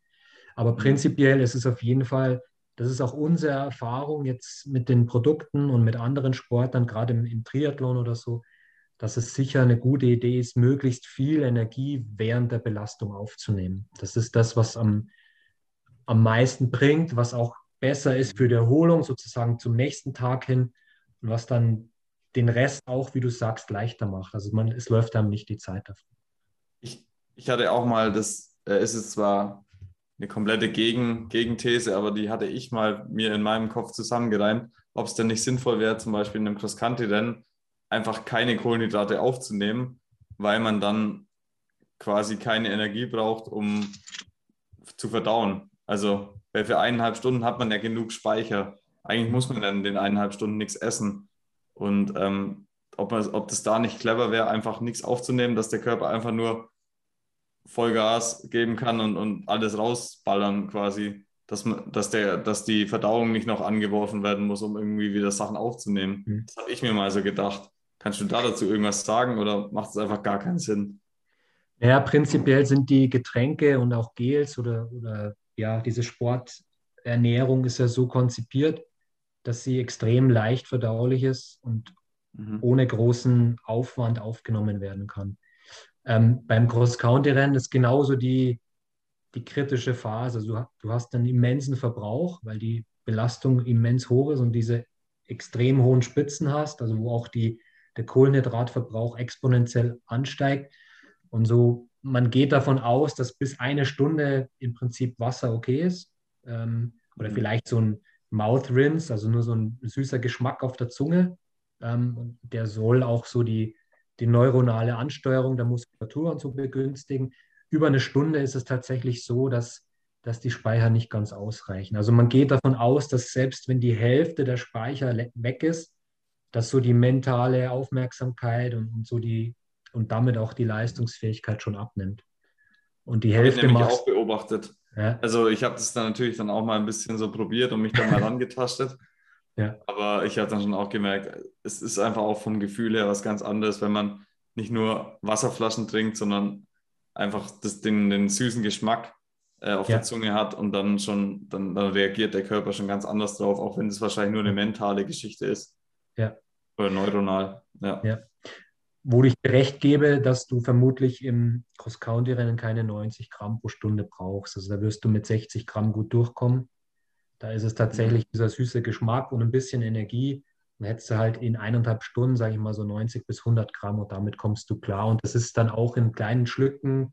Aber mhm. prinzipiell ist es auf jeden Fall das ist auch unsere Erfahrung jetzt mit den Produkten und mit anderen Sportlern, gerade im, im Triathlon oder so, dass es sicher eine gute Idee ist, möglichst viel Energie während der Belastung aufzunehmen. Das ist das, was am, am meisten bringt, was auch besser ist für die Erholung sozusagen zum nächsten Tag hin und was dann den Rest auch, wie du sagst, leichter macht. Also man, es läuft einem nicht die Zeit davon. Ich, ich hatte auch mal, das äh, ist es zwar eine komplette Gegen Gegenthese, aber die hatte ich mal mir in meinem Kopf zusammengereimt, ob es denn nicht sinnvoll wäre, zum Beispiel in einem Cross-Country-Rennen einfach keine Kohlenhydrate aufzunehmen, weil man dann quasi keine Energie braucht, um zu verdauen. Also weil für eineinhalb Stunden hat man ja genug Speicher. Eigentlich muss man dann in den eineinhalb Stunden nichts essen. Und ähm, ob, man, ob das da nicht clever wäre, einfach nichts aufzunehmen, dass der Körper einfach nur Vollgas geben kann und, und alles rausballern quasi, dass, man, dass, der, dass die Verdauung nicht noch angeworfen werden muss, um irgendwie wieder Sachen aufzunehmen. Mhm. Das habe ich mir mal so gedacht. Kannst du da dazu irgendwas sagen oder macht es einfach gar keinen Sinn? Ja, prinzipiell sind die Getränke und auch Gels oder, oder ja, diese Sporternährung ist ja so konzipiert, dass sie extrem leicht verdaulich ist und mhm. ohne großen Aufwand aufgenommen werden kann. Ähm, beim Cross-County-Rennen ist genauso die, die kritische Phase. Also du, du hast einen immensen Verbrauch, weil die Belastung immens hoch ist und diese extrem hohen Spitzen hast, also wo auch die, der Kohlenhydratverbrauch exponentiell ansteigt. Und so, man geht davon aus, dass bis eine Stunde im Prinzip Wasser okay ist. Ähm, oder mhm. vielleicht so ein Mouth Rinse, also nur so ein süßer Geschmack auf der Zunge. Ähm, der soll auch so die, die neuronale Ansteuerung der Muskulatur und so begünstigen. Über eine Stunde ist es tatsächlich so, dass, dass die Speicher nicht ganz ausreichen. Also man geht davon aus, dass selbst wenn die Hälfte der Speicher weg ist, dass so die mentale Aufmerksamkeit und, und so die und damit auch die Leistungsfähigkeit schon abnimmt. Und die Hälfte habe ich auch beobachtet. Ja. Also ich habe das dann natürlich dann auch mal ein bisschen so probiert und mich dann mal rangetastet. Ja. Aber ich habe dann schon auch gemerkt, es ist einfach auch vom Gefühl her was ganz anderes, wenn man nicht nur Wasserflaschen trinkt, sondern einfach das, den, den süßen Geschmack äh, auf ja. der Zunge hat und dann schon, dann, dann, reagiert der Körper schon ganz anders drauf, auch wenn es wahrscheinlich nur eine mentale Geschichte ist. Ja. Oder neuronal. Ja. ja. Wo ich dir recht gebe, dass du vermutlich im Cross-County-Rennen keine 90 Gramm pro Stunde brauchst. Also da wirst du mit 60 Gramm gut durchkommen. Da ist es tatsächlich dieser süße Geschmack und ein bisschen Energie. Dann hättest du halt in eineinhalb Stunden, sage ich mal, so 90 bis 100 Gramm und damit kommst du klar. Und das ist dann auch in kleinen Schlücken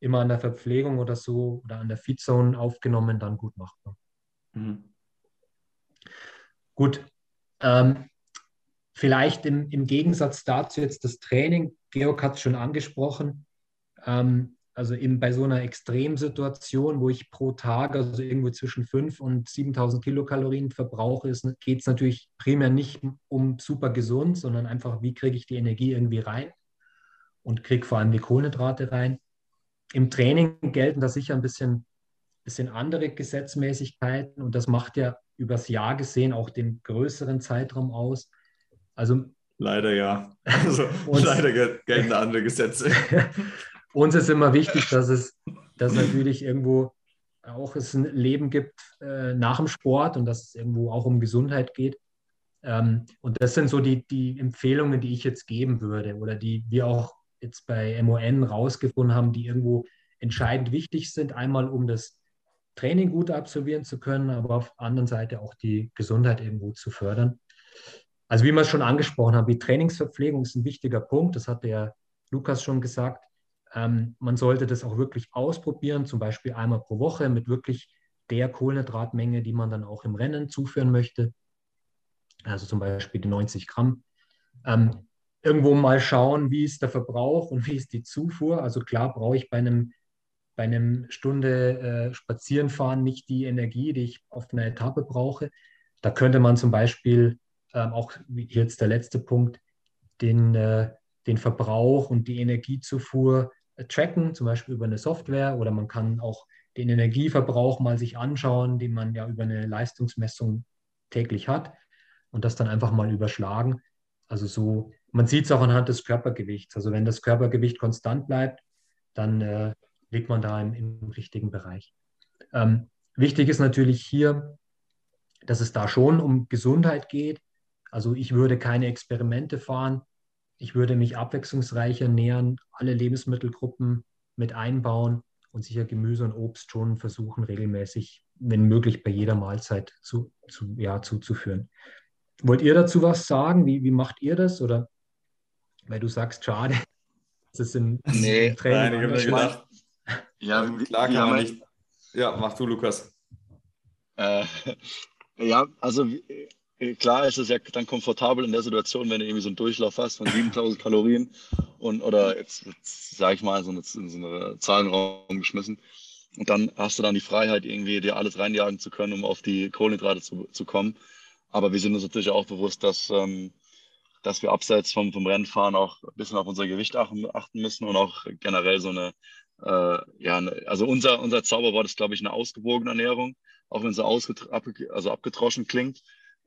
immer an der Verpflegung oder so oder an der Feedzone aufgenommen, dann gut machbar. Mhm. Gut. Ähm, vielleicht im, im Gegensatz dazu jetzt das Training. Georg hat es schon angesprochen. Ähm, also eben bei so einer Extremsituation, wo ich pro Tag also irgendwo zwischen 5 und 7000 Kilokalorien verbrauche, geht es natürlich primär nicht um super gesund, sondern einfach, wie kriege ich die Energie irgendwie rein und kriege vor allem die Kohlenhydrate rein. Im Training gelten da sicher ein bisschen, bisschen andere Gesetzmäßigkeiten und das macht ja übers Jahr gesehen auch den größeren Zeitraum aus. Also Leider ja. Also, leider gelten andere Gesetze. uns ist immer wichtig, dass es dass natürlich irgendwo auch es ein Leben gibt äh, nach dem Sport und dass es irgendwo auch um Gesundheit geht. Ähm, und das sind so die, die Empfehlungen, die ich jetzt geben würde oder die wir auch jetzt bei MON rausgefunden haben, die irgendwo entscheidend wichtig sind. Einmal, um das Training gut absolvieren zu können, aber auf der anderen Seite auch die Gesundheit irgendwo zu fördern. Also wie wir es schon angesprochen haben, die Trainingsverpflegung ist ein wichtiger Punkt. Das hat der Lukas schon gesagt. Ähm, man sollte das auch wirklich ausprobieren, zum Beispiel einmal pro Woche mit wirklich der Kohlenhydratmenge, die man dann auch im Rennen zuführen möchte. Also zum Beispiel die 90 Gramm. Ähm, irgendwo mal schauen, wie ist der Verbrauch und wie ist die Zufuhr. Also klar brauche ich bei einem, bei einem Stunde äh, Spazierenfahren nicht die Energie, die ich auf einer Etappe brauche. Da könnte man zum Beispiel ähm, auch jetzt der letzte Punkt, den, äh, den Verbrauch und die Energiezufuhr tracken, zum Beispiel über eine Software oder man kann auch den Energieverbrauch mal sich anschauen, den man ja über eine Leistungsmessung täglich hat und das dann einfach mal überschlagen. Also so, man sieht es auch anhand des Körpergewichts. Also wenn das Körpergewicht konstant bleibt, dann äh, liegt man da im, im richtigen Bereich. Ähm, wichtig ist natürlich hier, dass es da schon um Gesundheit geht. Also ich würde keine Experimente fahren, ich würde mich abwechslungsreicher nähern, alle Lebensmittelgruppen mit einbauen und sicher Gemüse und Obst schon versuchen, regelmäßig, wenn möglich, bei jeder Mahlzeit zu, zu, ja, zuzuführen. Wollt ihr dazu was sagen? Wie, wie macht ihr das? Oder weil du sagst, schade, das ist im, nee, Training. Nein, ich habe mir gedacht, ja, klar kann man nicht. Ja, mach du, Lukas. Äh, ja, also klar ist es ja dann komfortabel in der Situation, wenn du irgendwie so einen Durchlauf hast von 7000 Kalorien und oder jetzt, jetzt sage ich mal, so eine, so eine Zahlenraum geschmissen. Und dann hast du dann die Freiheit, irgendwie dir alles reinjagen zu können, um auf die Kohlenhydrate zu, zu kommen. Aber wir sind uns natürlich auch bewusst, dass, ähm, dass wir abseits vom, vom Rennfahren auch ein bisschen auf unser Gewicht achten, müssen und auch generell so eine, äh, ja, eine, also unser, unser Zauberwort ist, glaube ich, eine ausgewogene Ernährung, auch wenn es so also abgetroschen klingt.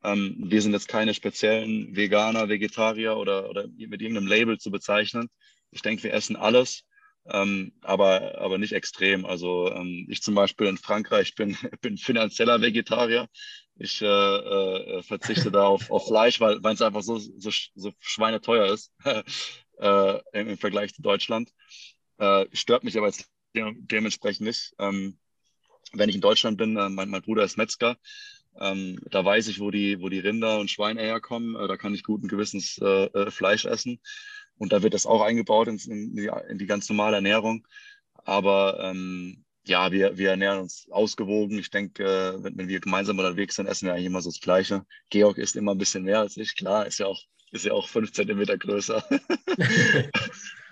Ähm, wir sind jetzt keine speziellen Veganer, Vegetarier oder, oder mit irgendeinem Label zu bezeichnen. Ich denke, wir essen alles, ähm, aber, aber nicht extrem. Also ähm, ich zum Beispiel in Frankreich bin, bin finanzieller Vegetarier. Ich äh, äh, verzichte da auf, auf Fleisch, weil es einfach so, so, so schweineteuer ist äh, im, im, Vergleich zu Deutschland. Äh, stört mich aber jetzt dementsprechend nicht. Ähm, wenn ich in Deutschland bin, äh, mein, mein Bruder ist Metzger, ähm, da weiß ich, wo die, wo die Rinder und Schweine herkommen. Äh, da kann ich guten Gewissens äh, äh, Fleisch essen. Und da wird das auch eingebaut in, in, die, in die, ganz normale Ernährung. Aber ähm, ja, wir, wir ernähren uns ausgewogen. Ich denke, äh, wenn, wenn wir gemeinsam unterwegs sind, essen wir eigentlich immer so das Gleiche. Georg isst immer ein bisschen mehr als ich. Klar, ist ja auch, ist ja auch fünf Zentimeter größer.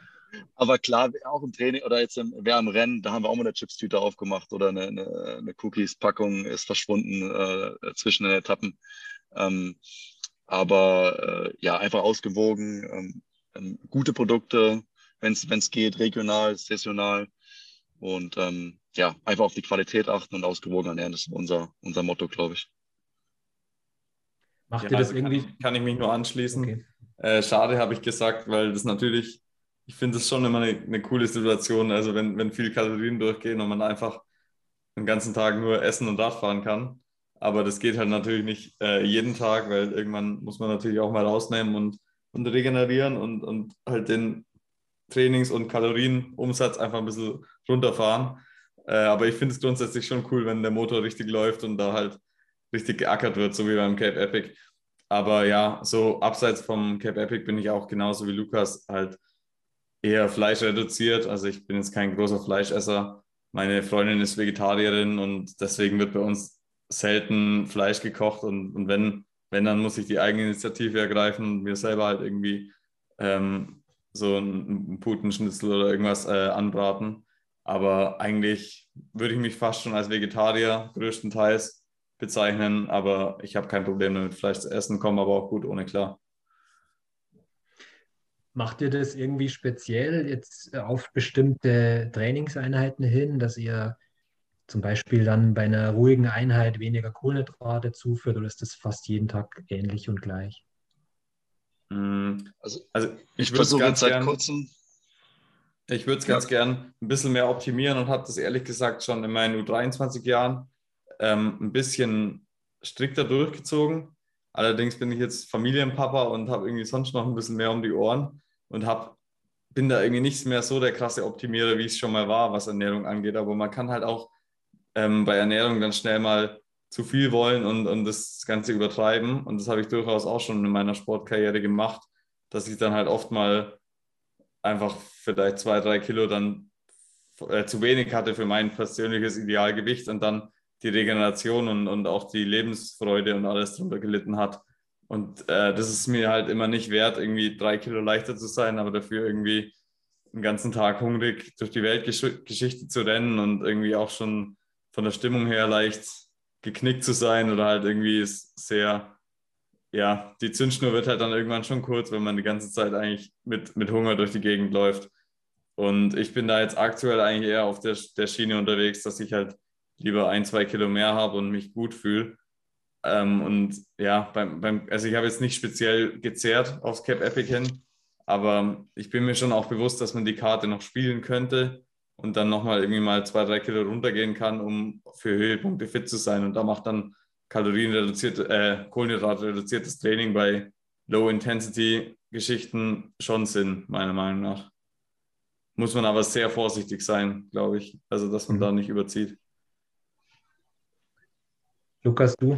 Aber klar, auch im Training oder jetzt im, wer am Rennen, da haben wir auch mal eine Chips-Tüte aufgemacht oder eine, eine, eine Cookies-Packung ist verschwunden äh, zwischen den Etappen. Ähm, aber äh, ja, einfach ausgewogen, ähm, ähm gute Produkte, wenn es geht, regional, saisonal und ähm, ja, einfach auf die Qualität achten und ausgewogen ernähren, das ist unser, unser Motto, glaube ich. Macht ja, ihr das also irgendwie? Kann ich, kann ich, mich nur anschließen. Okay. Äh, schade, habe ich gesagt, weil das natürlich, ich finde es schon immer eine, eine, coole Situation. Also wenn, wenn viel Kalorien durchgehen und man einfach den ganzen Tag nur essen und Radfahren kann. Aber das geht halt natürlich nicht äh, jeden Tag, weil irgendwann muss man natürlich auch mal rausnehmen und, und regenerieren und, und halt den Trainings- und Kalorienumsatz einfach ein bisschen runterfahren. Äh, aber ich finde es grundsätzlich schon cool, wenn der Motor richtig läuft und da halt richtig geackert wird, so wie beim Cape Epic. Aber ja, so abseits vom Cape Epic bin ich auch genauso wie Lukas halt eher fleischreduziert. Also ich bin jetzt kein großer Fleischesser. Meine Freundin ist Vegetarierin und deswegen wird bei uns selten Fleisch gekocht. Und, und wenn, wenn, dann muss ich die Eigeninitiative ergreifen und mir selber halt irgendwie ähm, so einen Putenschnitzel oder irgendwas äh, anbraten. Aber eigentlich würde ich mich fast schon als Vegetarier größtenteils bezeichnen, aber ich habe kein Problem damit, Fleisch zu essen, komme aber auch gut ohne klar. Macht ihr das irgendwie speziell jetzt auf bestimmte Trainingseinheiten hin, dass ihr zum Beispiel dann bei einer ruhigen Einheit weniger Kohlenhydrate zuführt oder ist das fast jeden Tag ähnlich und gleich? Mm, also, also ich, ich versuche jetzt seit kurzem. Ich würde es ganz gern ein bisschen mehr optimieren und habe das ehrlich gesagt schon in meinen U23 Jahren ähm, ein bisschen strikter durchgezogen. Allerdings bin ich jetzt Familienpapa und habe irgendwie sonst noch ein bisschen mehr um die Ohren und hab, bin da irgendwie nicht mehr so der krasse Optimierer, wie es schon mal war, was Ernährung angeht. Aber man kann halt auch ähm, bei Ernährung dann schnell mal zu viel wollen und, und das Ganze übertreiben. Und das habe ich durchaus auch schon in meiner Sportkarriere gemacht, dass ich dann halt oft mal einfach vielleicht zwei, drei Kilo dann äh, zu wenig hatte für mein persönliches Idealgewicht und dann die Regeneration und, und auch die Lebensfreude und alles drunter gelitten hat. Und äh, das ist mir halt immer nicht wert, irgendwie drei Kilo leichter zu sein, aber dafür irgendwie den ganzen Tag hungrig durch die Weltgeschichte zu rennen und irgendwie auch schon von der Stimmung her leicht geknickt zu sein oder halt irgendwie sehr, ja, die Zündschnur wird halt dann irgendwann schon kurz, wenn man die ganze Zeit eigentlich mit, mit Hunger durch die Gegend läuft. Und ich bin da jetzt aktuell eigentlich eher auf der, der Schiene unterwegs, dass ich halt lieber ein, zwei Kilo mehr habe und mich gut fühle. Ähm, und ja, beim, beim, also ich habe jetzt nicht speziell gezehrt aufs Cap Epic hin, aber ich bin mir schon auch bewusst, dass man die Karte noch spielen könnte und dann nochmal irgendwie mal zwei, drei Kilo runtergehen kann, um für Höhepunkte fit zu sein. Und da macht dann kalorienreduziert, äh, kohlenhydratreduziertes Training bei Low-Intensity-Geschichten schon Sinn, meiner Meinung nach. Muss man aber sehr vorsichtig sein, glaube ich. Also, dass man mhm. da nicht überzieht. Lukas, du?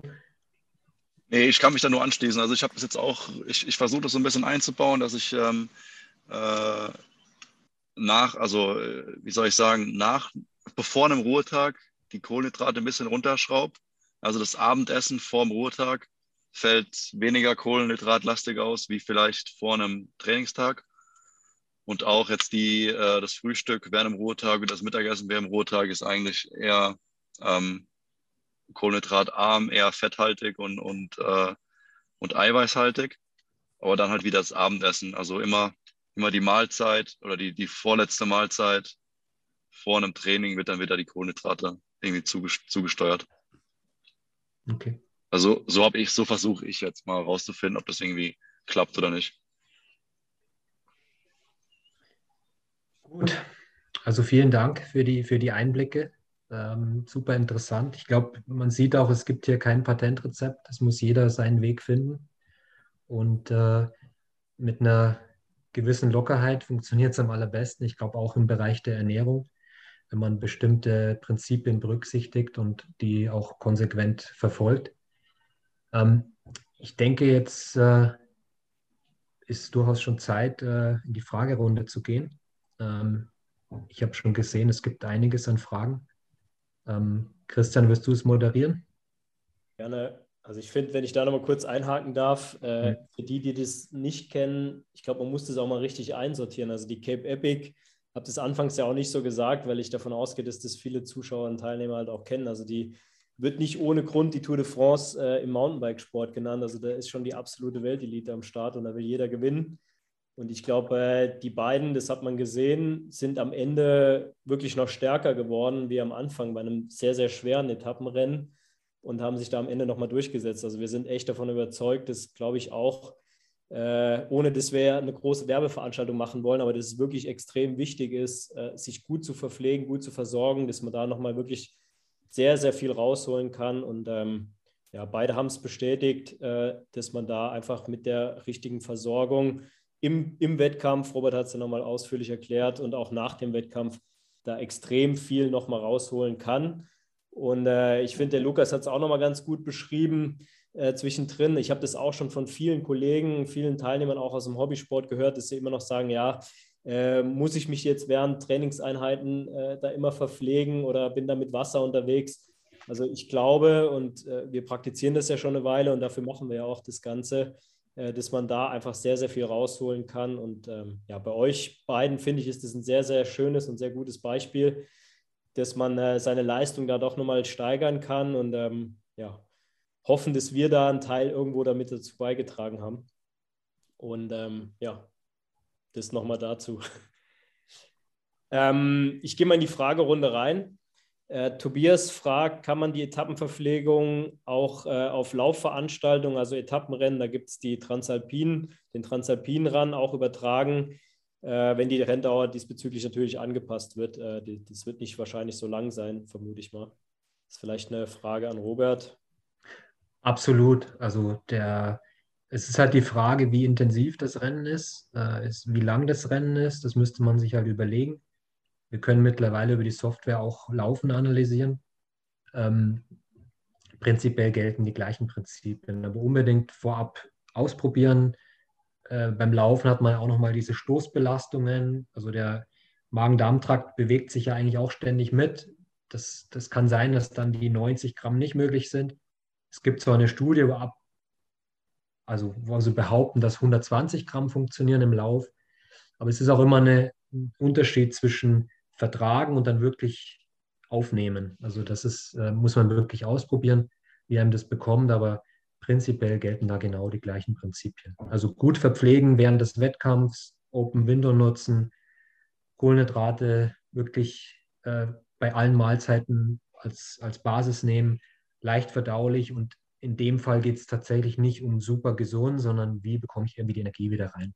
Nee, ich kann mich da nur anschließen. Also ich habe das jetzt auch, ich, ich versuche das so ein bisschen einzubauen, dass ich ähm, äh, nach, also äh, wie soll ich sagen, nach, bevor einem Ruhetag die Kohlenhydrate ein bisschen runterschraubt. Also das Abendessen vor dem Ruhetag fällt weniger kohlenhydratlastig aus, wie vielleicht vor einem Trainingstag. Und auch jetzt die, äh, das Frühstück während dem Ruhetag und das Mittagessen während dem Ruhetag ist eigentlich eher ähm, kohlenhydratarm, eher fetthaltig und, und, äh, und eiweißhaltig. Aber dann halt wieder das Abendessen. Also immer, immer die Mahlzeit oder die, die vorletzte Mahlzeit vor einem Training wird dann wieder die Kohlenhydrate irgendwie zugesteuert. Okay. Also so habe ich, so versuche ich jetzt mal rauszufinden, ob das irgendwie klappt oder nicht. Gut. Also vielen Dank für die, für die Einblicke. Ähm, super interessant. Ich glaube, man sieht auch, es gibt hier kein Patentrezept. Es muss jeder seinen Weg finden. Und äh, mit einer gewissen Lockerheit funktioniert es am allerbesten. Ich glaube auch im Bereich der Ernährung, wenn man bestimmte Prinzipien berücksichtigt und die auch konsequent verfolgt. Ähm, ich denke, jetzt äh, ist durchaus schon Zeit, äh, in die Fragerunde zu gehen. Ähm, ich habe schon gesehen, es gibt einiges an Fragen. Ähm, Christian, wirst du es moderieren? Gerne. Also ich finde, wenn ich da nochmal kurz einhaken darf, äh, mhm. für die, die das nicht kennen, ich glaube, man muss das auch mal richtig einsortieren. Also die Cape Epic, habe das anfangs ja auch nicht so gesagt, weil ich davon ausgehe, dass das viele Zuschauer und Teilnehmer halt auch kennen. Also die wird nicht ohne Grund die Tour de France äh, im Mountainbikesport genannt. Also da ist schon die absolute Weltelite am Start und da will jeder gewinnen. Und ich glaube, die beiden, das hat man gesehen, sind am Ende wirklich noch stärker geworden wie am Anfang bei einem sehr, sehr schweren Etappenrennen und haben sich da am Ende nochmal durchgesetzt. Also wir sind echt davon überzeugt, dass, glaube ich, auch äh, ohne dass wir eine große Werbeveranstaltung machen wollen, aber dass es wirklich extrem wichtig ist, äh, sich gut zu verpflegen, gut zu versorgen, dass man da nochmal wirklich sehr, sehr viel rausholen kann. Und ähm, ja, beide haben es bestätigt, äh, dass man da einfach mit der richtigen Versorgung im, im Wettkampf, Robert hat es ja nochmal ausführlich erklärt, und auch nach dem Wettkampf da extrem viel nochmal rausholen kann. Und äh, ich finde, der Lukas hat es auch nochmal ganz gut beschrieben äh, zwischendrin. Ich habe das auch schon von vielen Kollegen, vielen Teilnehmern auch aus dem Hobbysport gehört, dass sie immer noch sagen, ja, äh, muss ich mich jetzt während Trainingseinheiten äh, da immer verpflegen oder bin da mit Wasser unterwegs? Also ich glaube, und äh, wir praktizieren das ja schon eine Weile und dafür machen wir ja auch das Ganze, dass man da einfach sehr, sehr viel rausholen kann. Und ähm, ja, bei euch beiden finde ich, ist das ein sehr, sehr schönes und sehr gutes Beispiel dass man äh, seine Leistung da doch nochmal steigern kann und ähm, ja, hoffen, dass wir da einen Teil irgendwo damit dazu beigetragen haben. Und ähm, ja, das nochmal dazu. ähm, ich gehe mal in die Fragerunde rein. Äh, Tobias fragt, kann man die Etappenverpflegung auch äh, auf Laufveranstaltungen, also Etappenrennen, da gibt es die Transalpinen, den Transalpinen-Run auch übertragen äh, wenn die Renndauer diesbezüglich natürlich angepasst wird. Äh, die, das wird nicht wahrscheinlich so lang sein, vermute ich mal. Das ist vielleicht eine Frage an Robert. Absolut. Also der, es ist halt die Frage, wie intensiv das Rennen ist, äh, ist, wie lang das Rennen ist. Das müsste man sich halt überlegen. Wir können mittlerweile über die Software auch Laufen analysieren. Ähm, prinzipiell gelten die gleichen Prinzipien, aber unbedingt vorab ausprobieren, äh, beim Laufen hat man auch nochmal diese Stoßbelastungen. Also der Magen-Darm-Trakt bewegt sich ja eigentlich auch ständig mit. Das, das kann sein, dass dann die 90 Gramm nicht möglich sind. Es gibt zwar eine Studie, wo, ab, also, wo sie behaupten, dass 120 Gramm funktionieren im Lauf, aber es ist auch immer eine, ein Unterschied zwischen vertragen und dann wirklich aufnehmen. Also das ist, äh, muss man wirklich ausprobieren, wie einem das bekommt, aber prinzipiell gelten da genau die gleichen Prinzipien. Also gut verpflegen während des Wettkampfs, Open Window nutzen, Kohlenhydrate wirklich äh, bei allen Mahlzeiten als, als Basis nehmen, leicht verdaulich und in dem Fall geht es tatsächlich nicht um super gesund, sondern wie bekomme ich irgendwie die Energie wieder rein.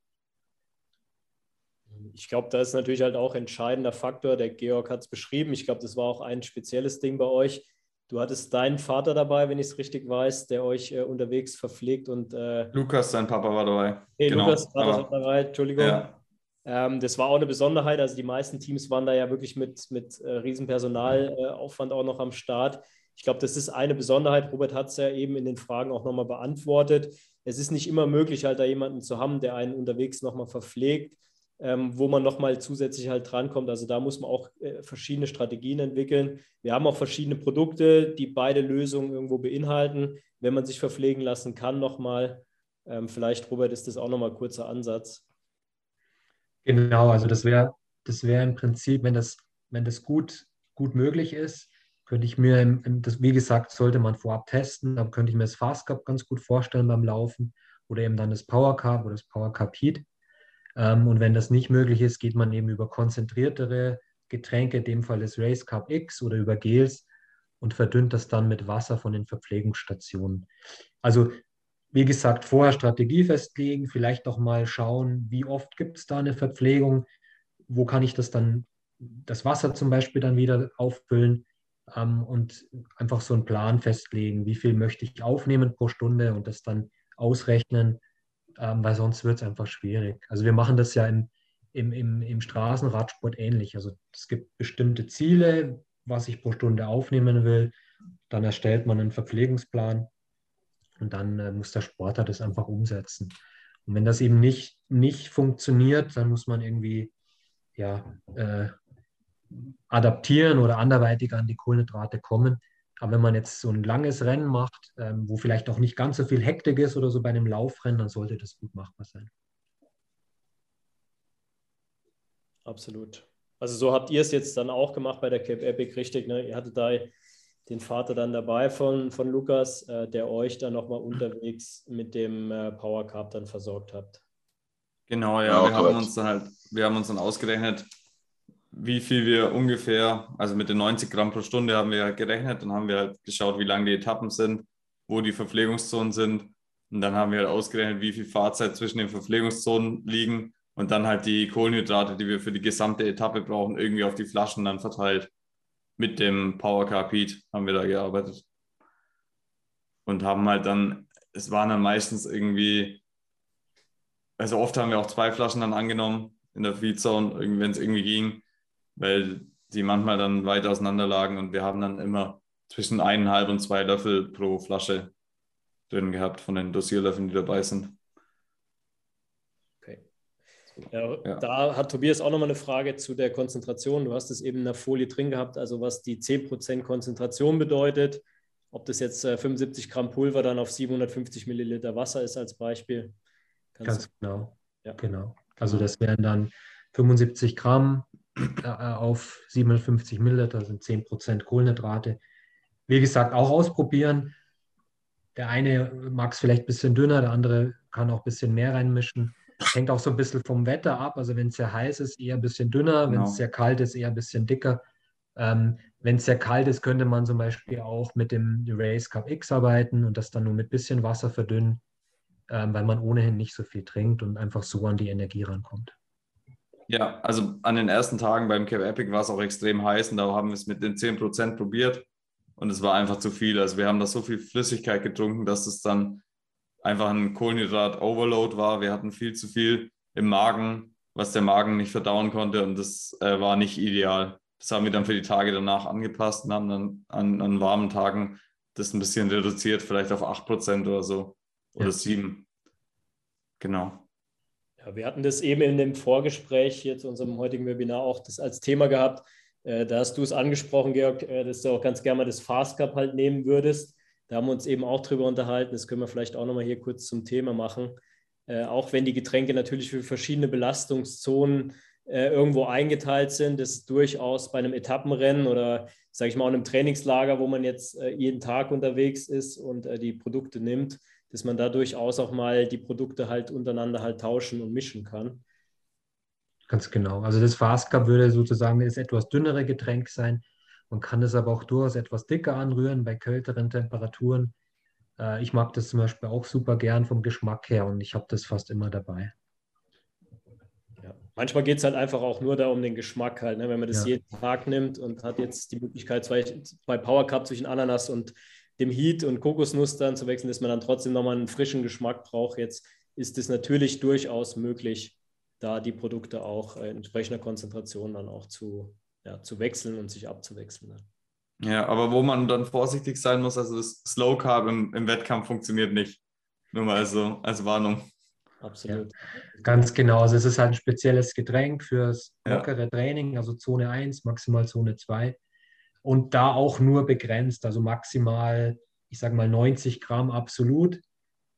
Ich glaube, da ist natürlich halt auch entscheidender Faktor. Der Georg hat es beschrieben. Ich glaube, das war auch ein spezielles Ding bei euch Du hattest deinen Vater dabei, wenn ich es richtig weiß, der euch äh, unterwegs verpflegt und. Äh, Lukas, sein Papa war dabei. Hey, genau. Lukas war Aber, dabei, Entschuldigung. Ja. Ähm, das war auch eine Besonderheit. Also die meisten Teams waren da ja wirklich mit, mit äh, riesen Personalaufwand auch noch am Start. Ich glaube, das ist eine Besonderheit. Robert hat es ja eben in den Fragen auch nochmal beantwortet. Es ist nicht immer möglich, halt da jemanden zu haben, der einen unterwegs nochmal verpflegt ähm, wo man nochmal zusätzlich halt drankommt. Also da muss man auch äh, verschiedene Strategien entwickeln. Wir haben auch verschiedene Produkte, die beide Lösungen irgendwo beinhalten. Wenn man sich verpflegen lassen kann, nochmal, ähm, vielleicht, Robert, ist das auch nochmal ein kurzer Ansatz. Genau, also das wäre das wär im Prinzip, wenn das, wenn das gut, gut möglich ist, könnte ich mir, im, im, das, wie gesagt, sollte man vorab testen, dann könnte ich mir das Fast Cup ganz gut vorstellen beim Laufen oder eben dann das Power Cup oder das Power Cup Heat. Ähm, und wenn das nicht möglich ist, geht man eben über konzentriertere Getränke, in dem Fall das Race Cup X oder über Gels und verdünnt das dann mit Wasser von den Verpflegungsstationen. Also wie gesagt, vorher Strategie festlegen, vielleicht auch mal schauen, wie oft gibt es da eine Verpflegung, wo kann ich das dann, das Wasser zum Beispiel dann wieder auffüllen ähm, und einfach so einen Plan festlegen, wie viel möchte ich aufnehmen pro Stunde und das dann ausrechnen ähm, weil sonst wird es einfach schwierig. Also wir machen das ja im, im, im, im Straßenradsport ähnlich. Also es gibt bestimmte Ziele, was ich pro Stunde aufnehmen will. Dann erstellt man einen Verpflegungsplan und dann äh, muss der Sportler das einfach umsetzen. Und wenn das eben nicht, nicht funktioniert, dann muss man irgendwie ja, äh, adaptieren oder anderweitig an die Kohlenhydrate kommen. Aber wenn man jetzt so ein langes Rennen macht, ähm, wo vielleicht auch nicht ganz so viel Hektik ist oder so bei einem Laufrennen, dann sollte das gut machbar sein. Absolut. Also so habt ihr es jetzt dann auch gemacht bei der Cape Epic, richtig? Ne? Ihr hattet da den Vater dann dabei von, von Lukas, äh, der euch dann nochmal unterwegs mit dem äh, Power Cup dann versorgt habt. Genau, ja, ja wir, haben uns dann halt, wir haben uns dann ausgerechnet, wie viel wir ungefähr, also mit den 90 Gramm pro Stunde haben wir gerechnet, dann haben wir halt geschaut, wie lang die Etappen sind, wo die Verpflegungszonen sind Und dann haben wir halt ausgerechnet, wie viel Fahrzeit zwischen den Verpflegungszonen liegen und dann halt die Kohlenhydrate, die wir für die gesamte Etappe brauchen, irgendwie auf die Flaschen dann verteilt. Mit dem Power Carpet haben wir da gearbeitet. Und haben halt dann, es waren dann meistens irgendwie, also oft haben wir auch zwei Flaschen dann angenommen in der Feedzone, wenn es irgendwie ging, weil die manchmal dann weit auseinander lagen und wir haben dann immer zwischen eineinhalb und zwei Löffel pro Flasche drin gehabt von den Dosierlöffeln, die dabei sind. Okay. Ja, ja. Da hat Tobias auch nochmal eine Frage zu der Konzentration. Du hast es eben in der Folie drin gehabt, also was die 10% Konzentration bedeutet. Ob das jetzt 75 äh, Gramm Pulver dann auf 750 Milliliter Wasser ist als Beispiel. Kannst Ganz genau. Ja. Genau. Also das wären dann 75 Gramm auf 750 Milliliter, sind 10% Kohlenhydrate. Wie gesagt, auch ausprobieren. Der eine mag es vielleicht ein bisschen dünner, der andere kann auch ein bisschen mehr reinmischen. Hängt auch so ein bisschen vom Wetter ab. Also wenn es sehr heiß ist, eher ein bisschen dünner. Genau. Wenn es sehr kalt ist, eher ein bisschen dicker. Ähm, wenn es sehr kalt ist, könnte man zum Beispiel auch mit dem Race Cup X arbeiten und das dann nur mit ein bisschen Wasser verdünnen, ähm, weil man ohnehin nicht so viel trinkt und einfach so an die Energie rankommt. Ja, also an den ersten Tagen beim Cape Epic war es auch extrem heiß und da haben wir es mit den 10% probiert und es war einfach zu viel. Also wir haben da so viel Flüssigkeit getrunken, dass es dann einfach ein Kohlenhydrat-Overload war. Wir hatten viel zu viel im Magen, was der Magen nicht verdauen konnte und das äh, war nicht ideal. Das haben wir dann für die Tage danach angepasst und haben dann an, an warmen Tagen das ein bisschen reduziert, vielleicht auf 8% oder so oder ja. 7. Genau. Wir hatten das eben in dem Vorgespräch hier zu unserem heutigen Webinar auch das als Thema gehabt, äh, da hast du es angesprochen, Georg, äh, dass du auch ganz gerne mal das Fast Cup halt nehmen würdest. Da haben wir uns eben auch drüber unterhalten. Das können wir vielleicht auch nochmal hier kurz zum Thema machen. Äh, auch wenn die Getränke natürlich für verschiedene Belastungszonen irgendwo eingeteilt sind, das ist durchaus bei einem Etappenrennen oder, sage ich mal, auch einem Trainingslager, wo man jetzt jeden Tag unterwegs ist und die Produkte nimmt, dass man da durchaus auch mal die Produkte halt untereinander halt tauschen und mischen kann. Ganz genau. Also das Fast Cup würde sozusagen das etwas dünnere Getränk sein. Man kann es aber auch durchaus etwas dicker anrühren bei kälteren Temperaturen. Äh, ich mag das zum Beispiel auch super gern vom Geschmack her und ich habe das fast immer dabei. Ja. Manchmal geht es halt einfach auch nur da um den Geschmack halt. Ne? Wenn man das ja. jeden Tag nimmt und hat jetzt die Möglichkeit, zwei, zwei Power Cup zwischen Ananas und dem Heat und Kokosnuss dann zu wechseln, dass man dann trotzdem nochmal einen frischen Geschmack braucht. Jetzt ist es natürlich durchaus möglich, da die Produkte auch in entsprechender Konzentration dann auch zu, ja, zu wechseln und sich abzuwechseln. Ja, aber wo man dann vorsichtig sein muss, also das Slow Carb im, im Wettkampf funktioniert nicht. Nur mal also als Warnung. Absolut. Ja, ganz genau. Also es ist halt ein spezielles Getränk fürs lockere ja. Training, also Zone 1, maximal Zone 2. Und da auch nur begrenzt, also maximal, ich sage mal 90 Gramm absolut.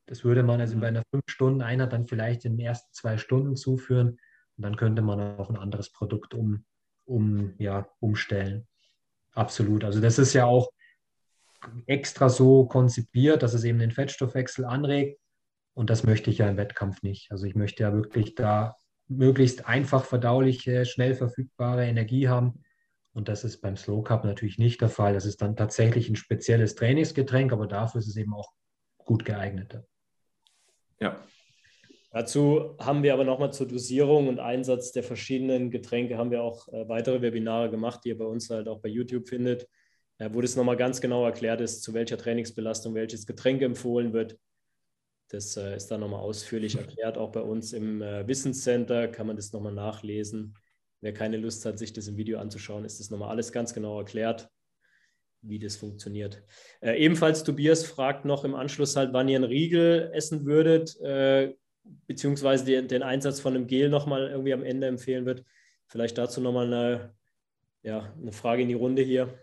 Das würde man also bei einer 5-Stunden-Einheit dann vielleicht in den ersten zwei Stunden zuführen. Und dann könnte man auch ein anderes Produkt um, um, ja, umstellen. Absolut. Also das ist ja auch extra so konzipiert, dass es eben den Fettstoffwechsel anregt. Und das möchte ich ja im Wettkampf nicht. Also ich möchte ja wirklich da möglichst einfach verdauliche, schnell verfügbare Energie haben. Und das ist beim Slow Cup natürlich nicht der Fall. Das ist dann tatsächlich ein spezielles Trainingsgetränk, aber dafür ist es eben auch gut geeignet. Ja. Dazu haben wir aber nochmal zur Dosierung und Einsatz der verschiedenen Getränke haben wir auch äh, weitere Webinare gemacht, die ihr bei uns halt auch bei YouTube findet, äh, wo das nochmal ganz genau erklärt ist, zu welcher Trainingsbelastung welches Getränk empfohlen wird. Das äh, ist dann nochmal ausführlich erklärt. Auch bei uns im Wissenscenter kann man das nochmal nachlesen. Wer keine Lust hat, sich das im Video anzuschauen, ist das nochmal alles ganz genau erklärt wie das funktioniert. Äh, ebenfalls Tobias fragt noch im Anschluss halt, wann ihr einen Riegel essen würdet, äh, beziehungsweise die, den Einsatz von einem Gel nochmal irgendwie am Ende empfehlen wird. Vielleicht dazu nochmal eine, ja, eine Frage in die Runde hier.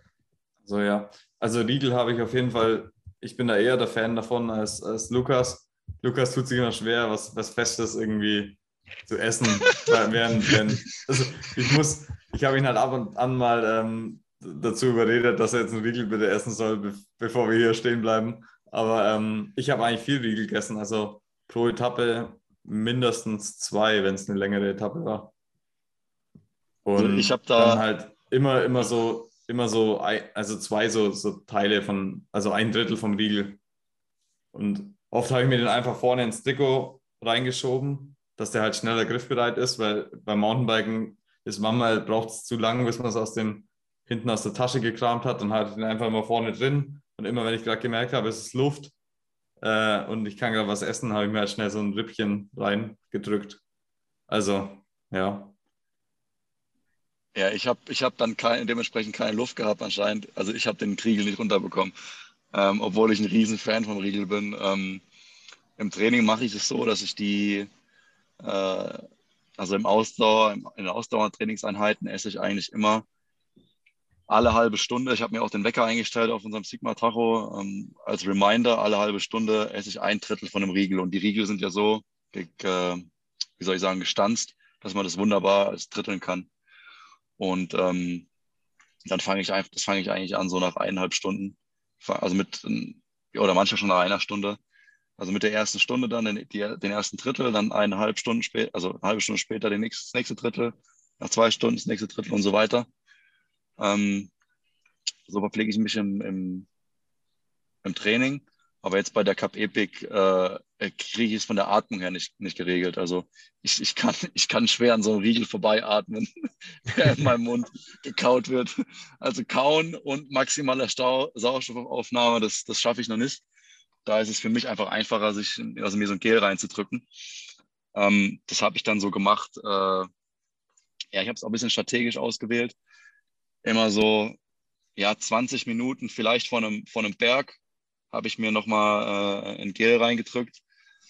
So ja, also Riegel habe ich auf jeden Fall, ich bin da eher der Fan davon als, als Lukas. Lukas tut sich immer schwer, was, was Festes irgendwie zu essen. während, während, also ich muss, ich habe ihn halt ab und an mal ähm, dazu überredet, dass er jetzt einen Riegel bitte essen soll, be bevor wir hier stehen bleiben. Aber ähm, ich habe eigentlich viel Riegel gegessen, also pro Etappe mindestens zwei, wenn es eine längere Etappe war. Und also ich habe da dann halt immer, immer so, immer so, also zwei so, so Teile von, also ein Drittel vom Riegel. Und oft habe ich mir den einfach vorne ins Trikot reingeschoben, dass der halt schneller griffbereit ist, weil beim Mountainbiken ist manchmal braucht es zu lang, bis man es aus dem hinten aus der Tasche gekramt hat und hatte den einfach immer vorne drin. Und immer wenn ich gerade gemerkt habe, es ist Luft äh, und ich kann gerade was essen, habe ich mir halt schnell so ein Rippchen reingedrückt. Also, ja. Ja, ich habe ich hab dann kein, dementsprechend keine Luft gehabt anscheinend. Also ich habe den Kriegel nicht runterbekommen, ähm, obwohl ich ein Riesenfan vom Riegel bin. Ähm, Im Training mache ich es so, dass ich die, also im Ausdauer, in Ausdauertrainingseinheiten esse ich eigentlich immer alle halbe Stunde. Ich habe mir auch den Wecker eingestellt auf unserem Sigma Tacho ähm, als Reminder. Alle halbe Stunde esse ich ein Drittel von einem Riegel. Und die Riegel sind ja so, äh, wie soll ich sagen, gestanzt, dass man das wunderbar als dritteln kann. Und ähm, dann fange ich einfach, das fange ich eigentlich an, so nach eineinhalb Stunden. Also mit, oder manchmal schon nach einer Stunde. Also mit der ersten Stunde dann den, die, den ersten Drittel, dann eineinhalb Stunden später, also eine halbe Stunde später den nächsten, das nächste Drittel, nach zwei Stunden das nächste Drittel und so weiter. Ähm, so verpflege ich mich im, im, im Training. Aber jetzt bei der Cup Epic äh, kriege ich es von der Atmung her nicht, nicht geregelt. Also ich, ich, kann, ich kann schwer an so einem Riegel vorbeiatmen, der in meinem Mund gekaut wird. Also kauen und maximale Stau Sauerstoffaufnahme, das, das schaffe ich noch nicht. Da ist es für mich einfach einfacher, sich also mir so ein Gel reinzudrücken. Ähm, das habe ich dann so gemacht. Äh, ja, ich habe es auch ein bisschen strategisch ausgewählt. Immer so, ja, 20 Minuten vielleicht von einem, von einem Berg habe ich mir nochmal äh, ein Gel reingedrückt.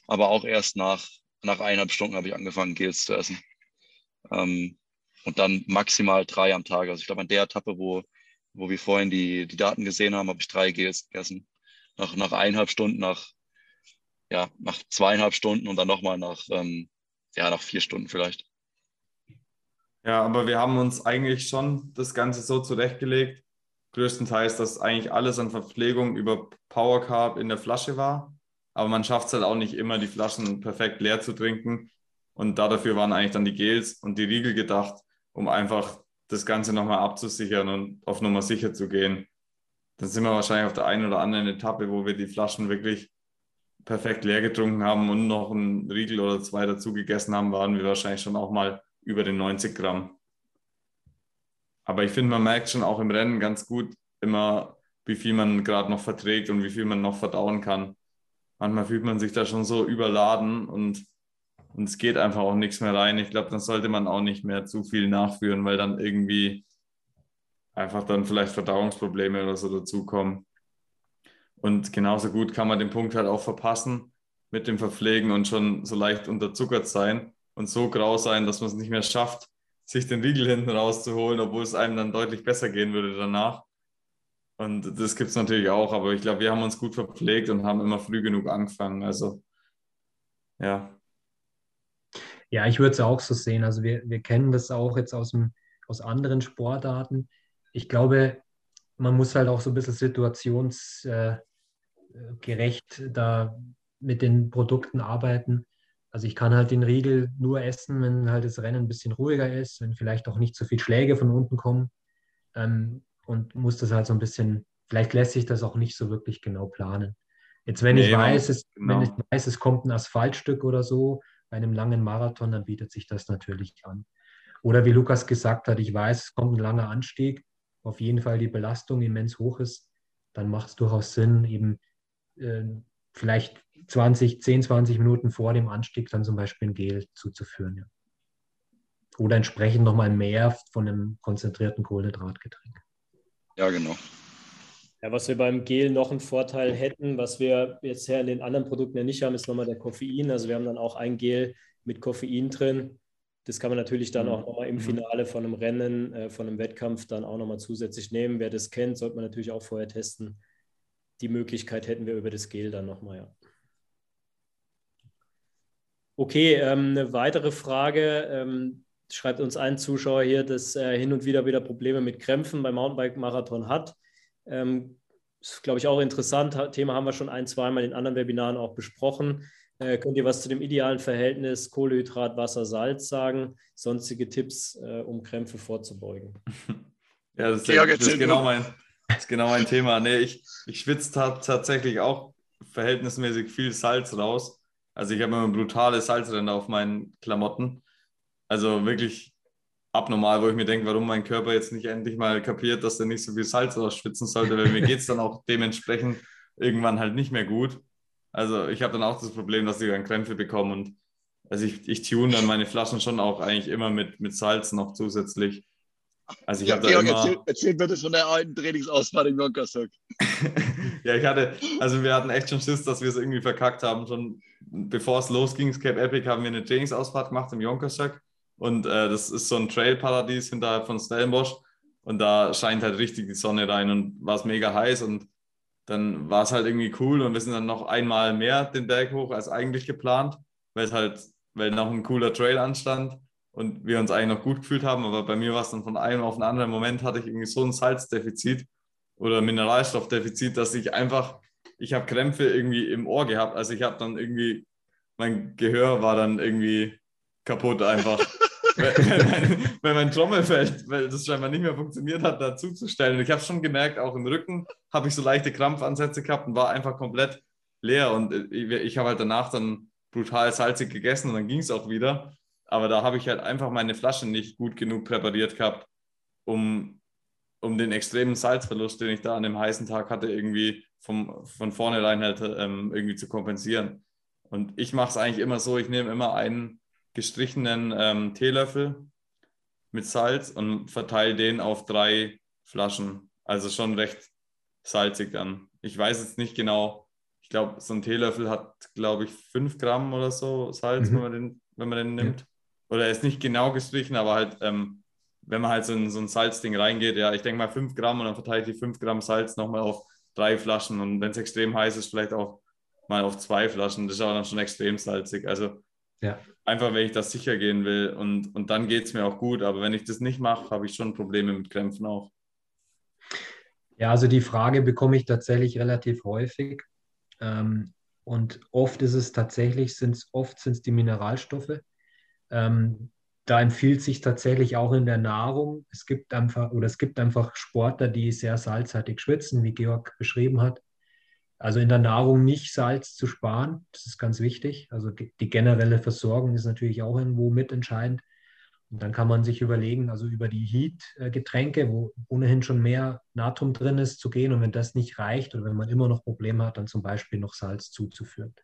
Aber auch erst nach, nach eineinhalb Stunden habe ich angefangen, Gels zu essen. Ähm, und dann maximal drei am Tag. Also ich glaube, an der Etappe, wo, wo wir vorhin die, die Daten gesehen haben, habe ich drei Gels gegessen. Nach, nach eineinhalb Stunden, nach, ja, nach zweieinhalb Stunden und dann nochmal nach, ähm, ja, nach vier Stunden vielleicht. Ja, aber wir haben uns eigentlich schon das Ganze so zurechtgelegt, größtenteils, dass eigentlich alles an Verpflegung über Power Carb in der Flasche war. Aber man schafft es halt auch nicht immer, die Flaschen perfekt leer zu trinken. Und dafür waren eigentlich dann die Gels und die Riegel gedacht, um einfach das Ganze nochmal abzusichern und auf Nummer sicher zu gehen. Dann sind wir wahrscheinlich auf der einen oder anderen Etappe, wo wir die Flaschen wirklich perfekt leer getrunken haben und noch einen Riegel oder zwei dazu gegessen haben, waren wir wahrscheinlich schon auch mal über den 90 Gramm. Aber ich finde, man merkt schon auch im Rennen ganz gut immer, wie viel man gerade noch verträgt und wie viel man noch verdauen kann. Manchmal fühlt man sich da schon so überladen und, und es geht einfach auch nichts mehr rein. Ich glaube, dann sollte man auch nicht mehr zu viel nachführen, weil dann irgendwie einfach dann vielleicht Verdauungsprobleme oder so dazukommen. Und genauso gut kann man den Punkt halt auch verpassen mit dem Verpflegen und schon so leicht unterzuckert sein und so grau sein, dass man es nicht mehr schafft, sich den Riegel hinten rauszuholen, obwohl es einem dann deutlich besser gehen würde danach. Und das gibt es natürlich auch, aber ich glaube, wir haben uns gut verpflegt und haben immer früh genug angefangen. Also, ja. Ja, ich würde es auch so sehen. Also, wir, wir kennen das auch jetzt aus, dem, aus anderen Sportarten. Ich glaube, man muss halt auch so ein bisschen situationsgerecht äh, da mit den Produkten arbeiten. Also ich kann halt den Riegel nur essen, wenn halt das Rennen ein bisschen ruhiger ist, wenn vielleicht auch nicht so viele Schläge von unten kommen ähm, und muss das halt so ein bisschen, vielleicht lässt sich das auch nicht so wirklich genau planen. Jetzt, wenn nee, ich weiß, es, genau. wenn ich weiß, es kommt ein Asphaltstück oder so bei einem langen Marathon, dann bietet sich das natürlich an. Oder wie Lukas gesagt hat, ich weiß, es kommt ein langer Anstieg, auf jeden Fall die Belastung immens hoch ist, dann macht es durchaus Sinn, eben äh, vielleicht 20, 10, 20 Minuten vor dem Anstieg dann zum Beispiel ein Gel zuzuführen. Ja. Oder entsprechend nochmal mehr von einem konzentrierten Kohlenhydratgetränk. Ja, genau. Ja, was wir beim Gel noch einen Vorteil hätten, was wir jetzt her in den anderen Produkten ja nicht haben, ist nochmal der Koffein. Also wir haben dann auch ein Gel mit Koffein drin. Das kann man natürlich dann mhm. auch nochmal im mhm. Finale von einem Rennen, äh, von einem Wettkampf dann auch nochmal zusätzlich nehmen. Wer das kennt, sollte man natürlich auch vorher testen. Die Möglichkeit hätten wir über das Gel dann nochmal, ja. Okay, ähm, eine weitere Frage. Ähm, schreibt uns ein Zuschauer hier, dass er hin und wieder wieder Probleme mit Krämpfen beim Mountainbike-Marathon hat. Ähm, ist, glaube ich, auch interessant. Thema haben wir schon ein, zweimal in anderen Webinaren auch besprochen. Äh, könnt ihr was zu dem idealen Verhältnis Kohlehydrat, Wasser, Salz sagen? Sonstige Tipps, äh, um Krämpfe vorzubeugen? Ja, das ist, das ist genau, mein, das ist genau mein Thema. Nee, ich, ich schwitze tatsächlich auch verhältnismäßig viel Salz raus. Also ich habe immer brutale Salzränder auf meinen Klamotten. Also wirklich abnormal, wo ich mir denke, warum mein Körper jetzt nicht endlich mal kapiert, dass er nicht so viel Salz rausschwitzen sollte, weil mir geht es dann auch dementsprechend irgendwann halt nicht mehr gut. Also ich habe dann auch das Problem, dass ich dann Krämpfe bekomme und also ich, ich tune dann meine Flaschen schon auch eigentlich immer mit, mit Salz noch zusätzlich. Also ich ja, habe da immer... Erzähl, erzähl, bitte von der alten Trainingsausfahrt in Jonkershoek. ja, ich hatte, also wir hatten echt schon Schiss, dass wir es irgendwie verkackt haben. Schon bevor es losging, Cape Epic, haben wir eine Trainingsausfahrt gemacht im Jonkershoek. Und äh, das ist so ein Trailparadies hinterhalb von Stellenbosch. Und da scheint halt richtig die Sonne rein und war es mega heiß. Und dann war es halt irgendwie cool. Und wir sind dann noch einmal mehr den Berg hoch als eigentlich geplant, weil es halt, weil noch ein cooler Trail anstand und wir uns eigentlich noch gut gefühlt haben. Aber bei mir war es dann von einem auf den anderen Moment hatte ich irgendwie so ein Salzdefizit oder Mineralstoffdefizit, dass ich einfach, ich habe Krämpfe irgendwie im Ohr gehabt. Also ich habe dann irgendwie, mein Gehör war dann irgendwie kaputt einfach. wenn, mein, wenn mein Trommelfell, weil das scheinbar nicht mehr funktioniert hat, dazuzustellen. Und ich habe schon gemerkt, auch im Rücken habe ich so leichte Krampfansätze gehabt und war einfach komplett leer. Und ich, ich habe halt danach dann brutal salzig gegessen und dann ging es auch wieder. Aber da habe ich halt einfach meine Flasche nicht gut genug präpariert gehabt, um, um den extremen Salzverlust, den ich da an dem heißen Tag hatte, irgendwie vom, von vornherein halt ähm, irgendwie zu kompensieren. Und ich mache es eigentlich immer so, ich nehme immer einen gestrichenen ähm, Teelöffel mit Salz und verteile den auf drei Flaschen. Also schon recht salzig dann. Ich weiß jetzt nicht genau, ich glaube, so ein Teelöffel hat, glaube ich, fünf Gramm oder so Salz, mhm. wenn, man den, wenn man den nimmt. Ja oder er ist nicht genau gestrichen, aber halt, ähm, wenn man halt so in so ein Salzding reingeht, ja, ich denke mal 5 Gramm und dann verteile ich die 5 Gramm Salz nochmal auf drei Flaschen und wenn es extrem heiß ist, vielleicht auch mal auf zwei Flaschen. Das ist aber dann schon extrem salzig. Also ja. einfach, wenn ich das sicher gehen will und, und dann geht es mir auch gut. Aber wenn ich das nicht mache, habe ich schon Probleme mit Krämpfen auch. Ja, also die Frage bekomme ich tatsächlich relativ häufig. Ähm, und oft ist es tatsächlich, sind's, oft sind es die Mineralstoffe, ähm, da empfiehlt sich tatsächlich auch in der Nahrung. Es gibt einfach oder es gibt einfach Sportler, die sehr salzhaltig schwitzen, wie Georg beschrieben hat. Also in der Nahrung nicht Salz zu sparen, das ist ganz wichtig. Also die, generelle Versorgung ist natürlich auch irgendwo mitentscheidend. Und dann kann man sich überlegen, also über die Heat-Getränke, wo ohnehin schon mehr Natrium drin ist, zu gehen. Und wenn das nicht reicht oder wenn man immer noch Probleme hat, dann zum Beispiel noch Salz zuzuführen.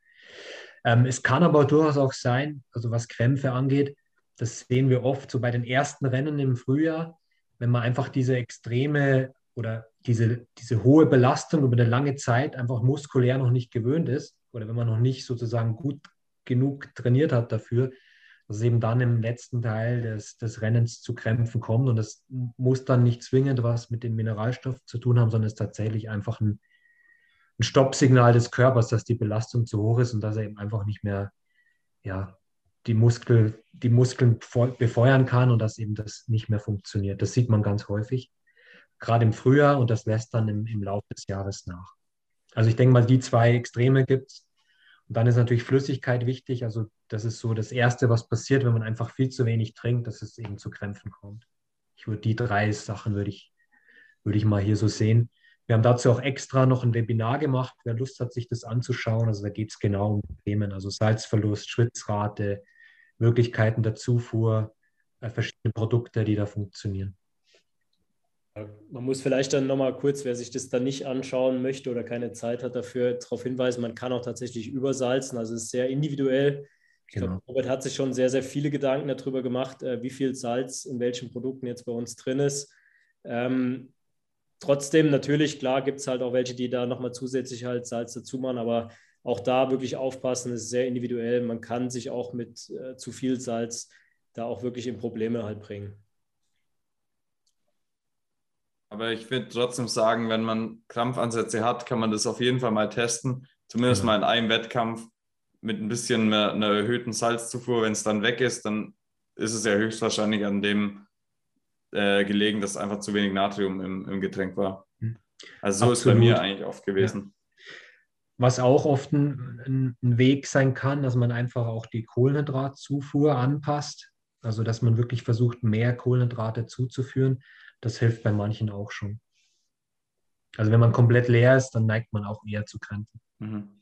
Ähm, es kann aber durchaus auch sein, also was Krämpfe angeht, das sehen wir oft so bei den ersten Rennen im Frühjahr, wenn man einfach diese extreme oder diese, diese hohe Belastung über eine lange Zeit einfach muskulär noch nicht gewöhnt ist oder wenn man noch nicht sozusagen gut genug trainiert hat dafür, dass es eben dann im letzten Teil des, des Rennens zu Krämpfen kommt. Und das muss dann nicht zwingend was mit dem Mineralstoff zu tun haben, sondern ist tatsächlich einfach ein, ein Stoppsignal des Körpers, dass die Belastung zu hoch ist und dass er eben einfach nicht mehr ja, die, Muskel, die Muskeln befeuern kann und dass eben das nicht mehr funktioniert. Das sieht man ganz häufig, gerade im Frühjahr und das lässt dann im, im Laufe des Jahres nach. Also ich denke mal, die zwei Extreme gibt es. Und dann ist natürlich Flüssigkeit wichtig. Also das ist so das Erste, was passiert, wenn man einfach viel zu wenig trinkt, dass es eben zu Krämpfen kommt. Ich würde die drei Sachen würde ich, würde ich mal hier so sehen. Wir haben dazu auch extra noch ein Webinar gemacht, wer Lust hat, sich das anzuschauen. Also da geht es genau um Themen, also Salzverlust, Schwitzrate, Möglichkeiten der Zufuhr, äh, verschiedene Produkte, die da funktionieren. Man muss vielleicht dann nochmal kurz, wer sich das dann nicht anschauen möchte oder keine Zeit hat dafür, darauf hinweisen, man kann auch tatsächlich übersalzen. Also es ist sehr individuell. Ich genau. glaube, Robert hat sich schon sehr, sehr viele Gedanken darüber gemacht, äh, wie viel Salz in welchen Produkten jetzt bei uns drin ist. Ähm, Trotzdem, natürlich, klar, gibt es halt auch welche, die da nochmal zusätzlich halt Salz dazu machen, aber auch da wirklich aufpassen, es ist sehr individuell. Man kann sich auch mit äh, zu viel Salz da auch wirklich in Probleme halt bringen. Aber ich würde trotzdem sagen, wenn man Krampfansätze hat, kann man das auf jeden Fall mal testen. Zumindest ja. mal in einem Wettkampf mit ein bisschen mehr, einer erhöhten Salzzufuhr. Wenn es dann weg ist, dann ist es ja höchstwahrscheinlich an dem äh, gelegen, dass einfach zu wenig Natrium im, im Getränk war. Hm. Also so Absolut. ist bei mir eigentlich oft gewesen. Ja. Was auch oft ein, ein, Weg sein kann, dass man einfach auch die Kohlenhydratzufuhr anpasst. Also dass man wirklich versucht, mehr Kohlenhydrate zuzuführen das hilft bei manchen auch schon. Also wenn man komplett leer ist, dann neigt man auch eher zu Kanten. Mhm.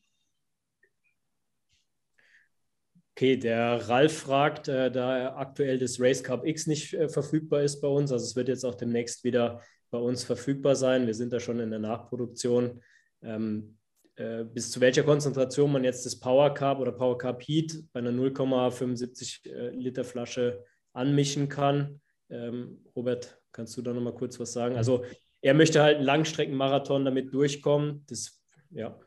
Okay, der Ralf fragt, äh, da aktuell das Race Cup X nicht äh, verfügbar ist bei uns, also es wird jetzt auch demnächst wieder bei uns verfügbar sein. Wir sind da schon in der Nachproduktion. Ähm, äh, bis zu welcher Konzentration man jetzt das Power Carb oder Power Carb Heat bei einer 0,75 äh, Liter Flasche anmischen kann. Ähm, Robert kannst du da nochmal kurz was sagen? Also er möchte halt einen Langstreckenmarathon damit durchkommen. Das, ja.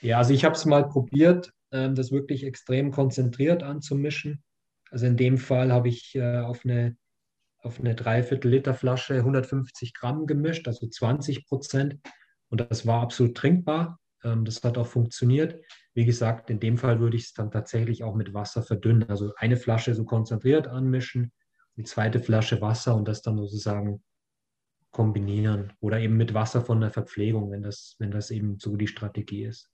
Ja, also ich habe es mal probiert ähm, das wirklich extrem konzentriert anzumischen. Also in dem Fall habe ich äh, auf eine auf eine Dreiviertel Liter Flasche 150 Gramm gemischt, also 20 Prozent. Und das war absolut trinkbar. Ähm, das hat auch funktioniert. Wie gesagt, in dem Fall würde ich es dann tatsächlich auch mit Wasser verdünnen. Also eine Flasche so konzentriert anmischen, die zweite Flasche Wasser und das dann sozusagen kombinieren. Oder eben mit Wasser von der Verpflegung, wenn das, wenn das eben so die Strategie ist.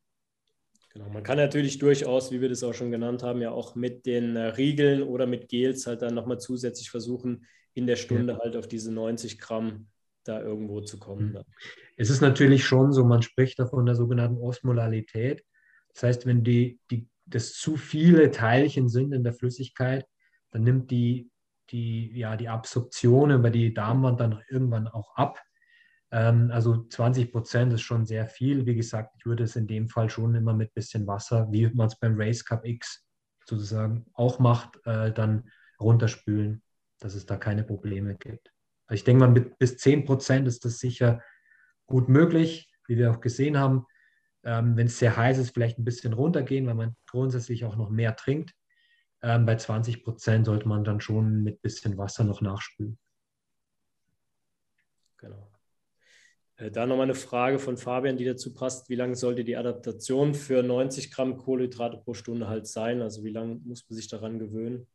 Genau, man kann natürlich durchaus, wie wir das auch schon genannt haben, ja auch mit den äh, Riegeln oder mit Gels halt dann nochmal zusätzlich versuchen, in der Stunde ja. halt auf diese 90 Gramm da irgendwo zu kommen. Mhm. Es ist natürlich schon so, man spricht da von der sogenannten Osmolalität. Das heißt, wenn die, die, das zu viele Teilchen sind in der Flüssigkeit, dann nimmt die, die, ja, die Absorption über die Darmwand dann irgendwann auch ab. Ähm, also 20 Prozent ist schon sehr viel. Wie gesagt, ich würde es in dem Fall schon immer mit bisschen Wasser, wie man es beim Race Cup X sozusagen auch macht, äh, dann runterspülen, dass es da keine Probleme gibt. Also ich denke mal, mit bis 10 Prozent ist das sicher gut möglich, wie wir auch gesehen haben. Ähm, Wenn es sehr heiß ist, vielleicht ein bisschen runtergehen, weil man grundsätzlich auch noch mehr trinkt. Ähm, bei 20 Prozent sollte man dann schon mit bisschen Wasser noch nachspülen. Genau. Äh, da nochmal eine Frage von Fabian, die dazu passt. Wie lange sollte die Adaptation für 90 Gramm Kohlenhydrate pro Stunde halt sein? Also wie lange muss man sich daran gewöhnen?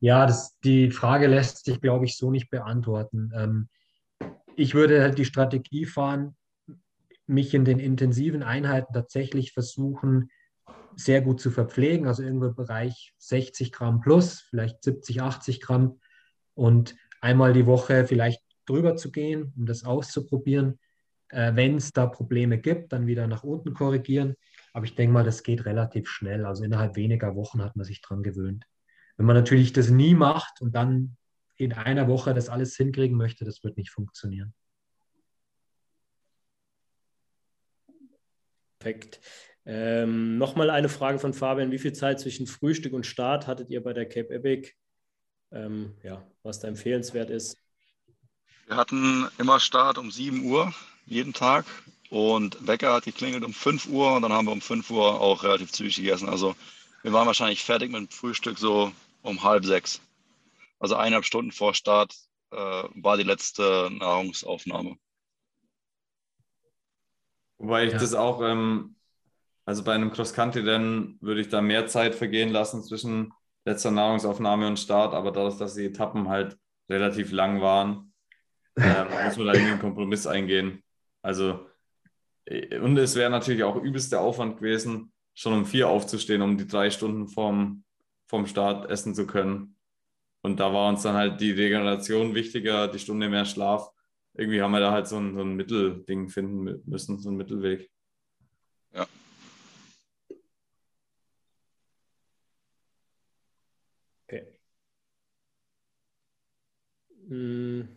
Ja, das, die Frage lässt sich, glaube ich, so nicht beantworten. Ähm, ich würde halt die Strategie fahren, mich in den intensiven Einheiten tatsächlich versuchen, sehr gut zu verpflegen, also irgendwo im Bereich 60 Gramm plus, vielleicht 70, 80 Gramm und einmal die Woche vielleicht drüber zu gehen, um das auszuprobieren. Äh, Wenn es da Probleme gibt, dann wieder nach unten korrigieren. Aber ich denke mal, das geht relativ schnell. Also innerhalb weniger Wochen hat man sich dran gewöhnt. Wenn man natürlich das nie macht und dann in einer Woche das alles hinkriegen möchte, das wird nicht funktionieren. Perfekt. Ähm, Nochmal eine Frage von Fabian. Wie viel Zeit zwischen Frühstück und Start hattet ihr bei der Cape Epic? Ähm, ja, was da empfehlenswert ist? Wir hatten immer Start um 7 Uhr jeden Tag und Wecker hat geklingelt um 5 Uhr und dann haben wir um 5 Uhr auch relativ zügig gegessen. Also wir waren wahrscheinlich fertig mit dem Frühstück so um halb sechs. Also eineinhalb Stunden vor Start äh, war die letzte Nahrungsaufnahme. Wobei ich ja. das auch, ähm, also bei einem Cross-Country-Rennen würde ich da mehr Zeit vergehen lassen zwischen letzter Nahrungsaufnahme und Start, aber dadurch, dass die Etappen halt relativ lang waren, ähm, muss man da irgendwie einen Kompromiss eingehen. Also, äh, und es wäre natürlich auch übelst der Aufwand gewesen, schon um vier aufzustehen, um die drei Stunden vom, vom Start essen zu können. Und da war uns dann halt die Regeneration wichtiger, die Stunde mehr Schlaf. Irgendwie haben wir da halt so ein, so ein Mittelding finden müssen, so ein Mittelweg. Ja. Okay. Hm.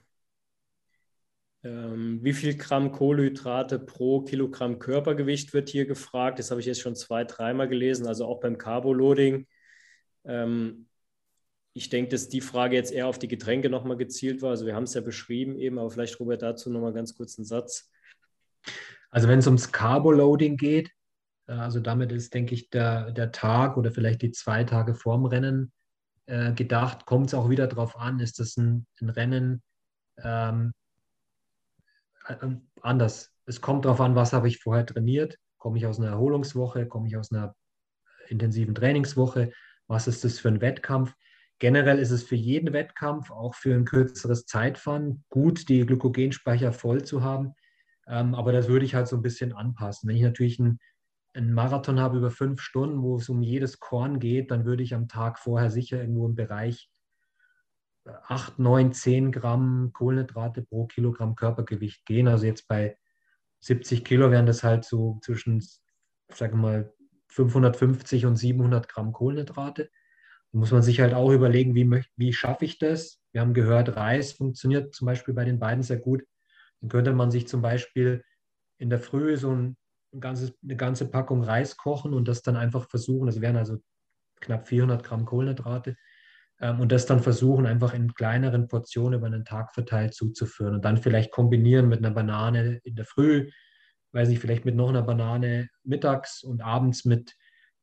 Ähm, wie viel Gramm Kohlenhydrate pro Kilogramm Körpergewicht wird hier gefragt? Das habe ich jetzt schon zwei, dreimal gelesen, also auch beim Carboloading. Ähm, ich denke, dass die Frage jetzt eher auf die Getränke nochmal gezielt war. Also wir haben es ja beschrieben eben, aber vielleicht, Robert, dazu nochmal ganz kurz einen Satz. Also wenn es ums Carboloading geht, äh, also damit ist, denke ich, der, der Tag oder vielleicht die zwei Tage vorm Rennen äh, gedacht, kommt es auch wieder darauf an, ist das ein, ein Rennen, ähm, äh, anders. Es kommt darauf an, was habe ich vorher trainiert. Komme ich aus einer Erholungswoche, komme ich aus einer intensiven Trainingswoche, was ist das für ein Wettkampf. Generell ist es für jeden Wettkampf, auch für ein kürzeres Zeitfahren, gut, die Glykogenspeicher voll zu haben. Ähm, aber das würde ich halt so ein bisschen anpassen. Wenn ich natürlich einen, einen Marathon habe über fünf Stunden, wo es um jedes Korn geht, dann würde ich am Tag vorher sicher irgendwo im Bereich 8, 9, 10 Gramm Kohlenhydrate pro Kilogramm Körpergewicht gehen. Also jetzt bei 70 Kilo wären das halt so zwischen, sage mal, 550 und 700 Gramm Kohlenhydrate. Da muss man sich halt auch überlegen, wie, wie schaffe ich das? Wir haben gehört, Reis funktioniert zum Beispiel bei den beiden sehr gut. Dann könnte man sich zum Beispiel in der Früh so ein, ein ganzes, eine ganze Packung Reis kochen und das dann einfach versuchen, das wären also knapp 400 Gramm Kohlenhydrate, ähm, und das dann versuchen, einfach in kleineren Portionen über einen Tag verteilt zuzuführen und dann vielleicht kombinieren mit einer Banane in der Früh, weiß ich, vielleicht mit noch einer Banane mittags und abends mit,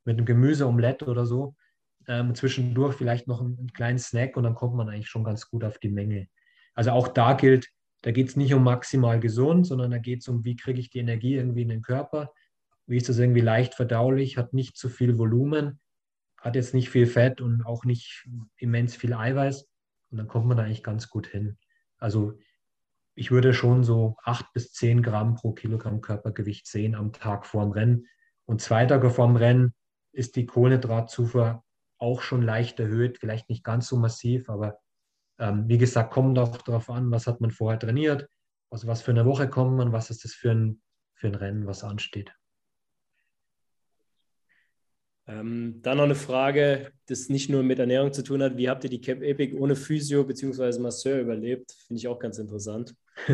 mit einem Gemüseomelett oder so. Ähm, zwischendurch vielleicht noch einen, einen, kleinen Snack und dann kommt man eigentlich schon ganz gut auf die Menge. Also auch da gilt, da geht es nicht um maximal gesund, sondern da geht es um, wie kriege ich die Energie irgendwie in den Körper, wie ist das irgendwie leicht verdaulich, hat nicht zu viel Volumen, hat jetzt nicht viel Fett und auch nicht immens viel Eiweiß und dann kommt man da eigentlich ganz gut hin. Also ich würde schon so acht bis zehn Gramm pro Kilogramm Körpergewicht sehen am Tag vor dem Rennen. Und zwei Tage vor dem Rennen ist die Kohlenhydratzufuhr auch schon leicht erhöht, vielleicht nicht ganz so massiv, aber ähm, wie gesagt, kommt auch darauf an, was hat man vorher trainiert, also was für eine Woche kommt man, was ist das für ein, für ein Rennen, was ansteht. Ähm, dann noch eine Frage, das nicht nur mit Ernährung zu tun hat. Wie habt ihr die Camp Epic ohne Physio bzw. Masseur überlebt? Finde ich auch ganz interessant.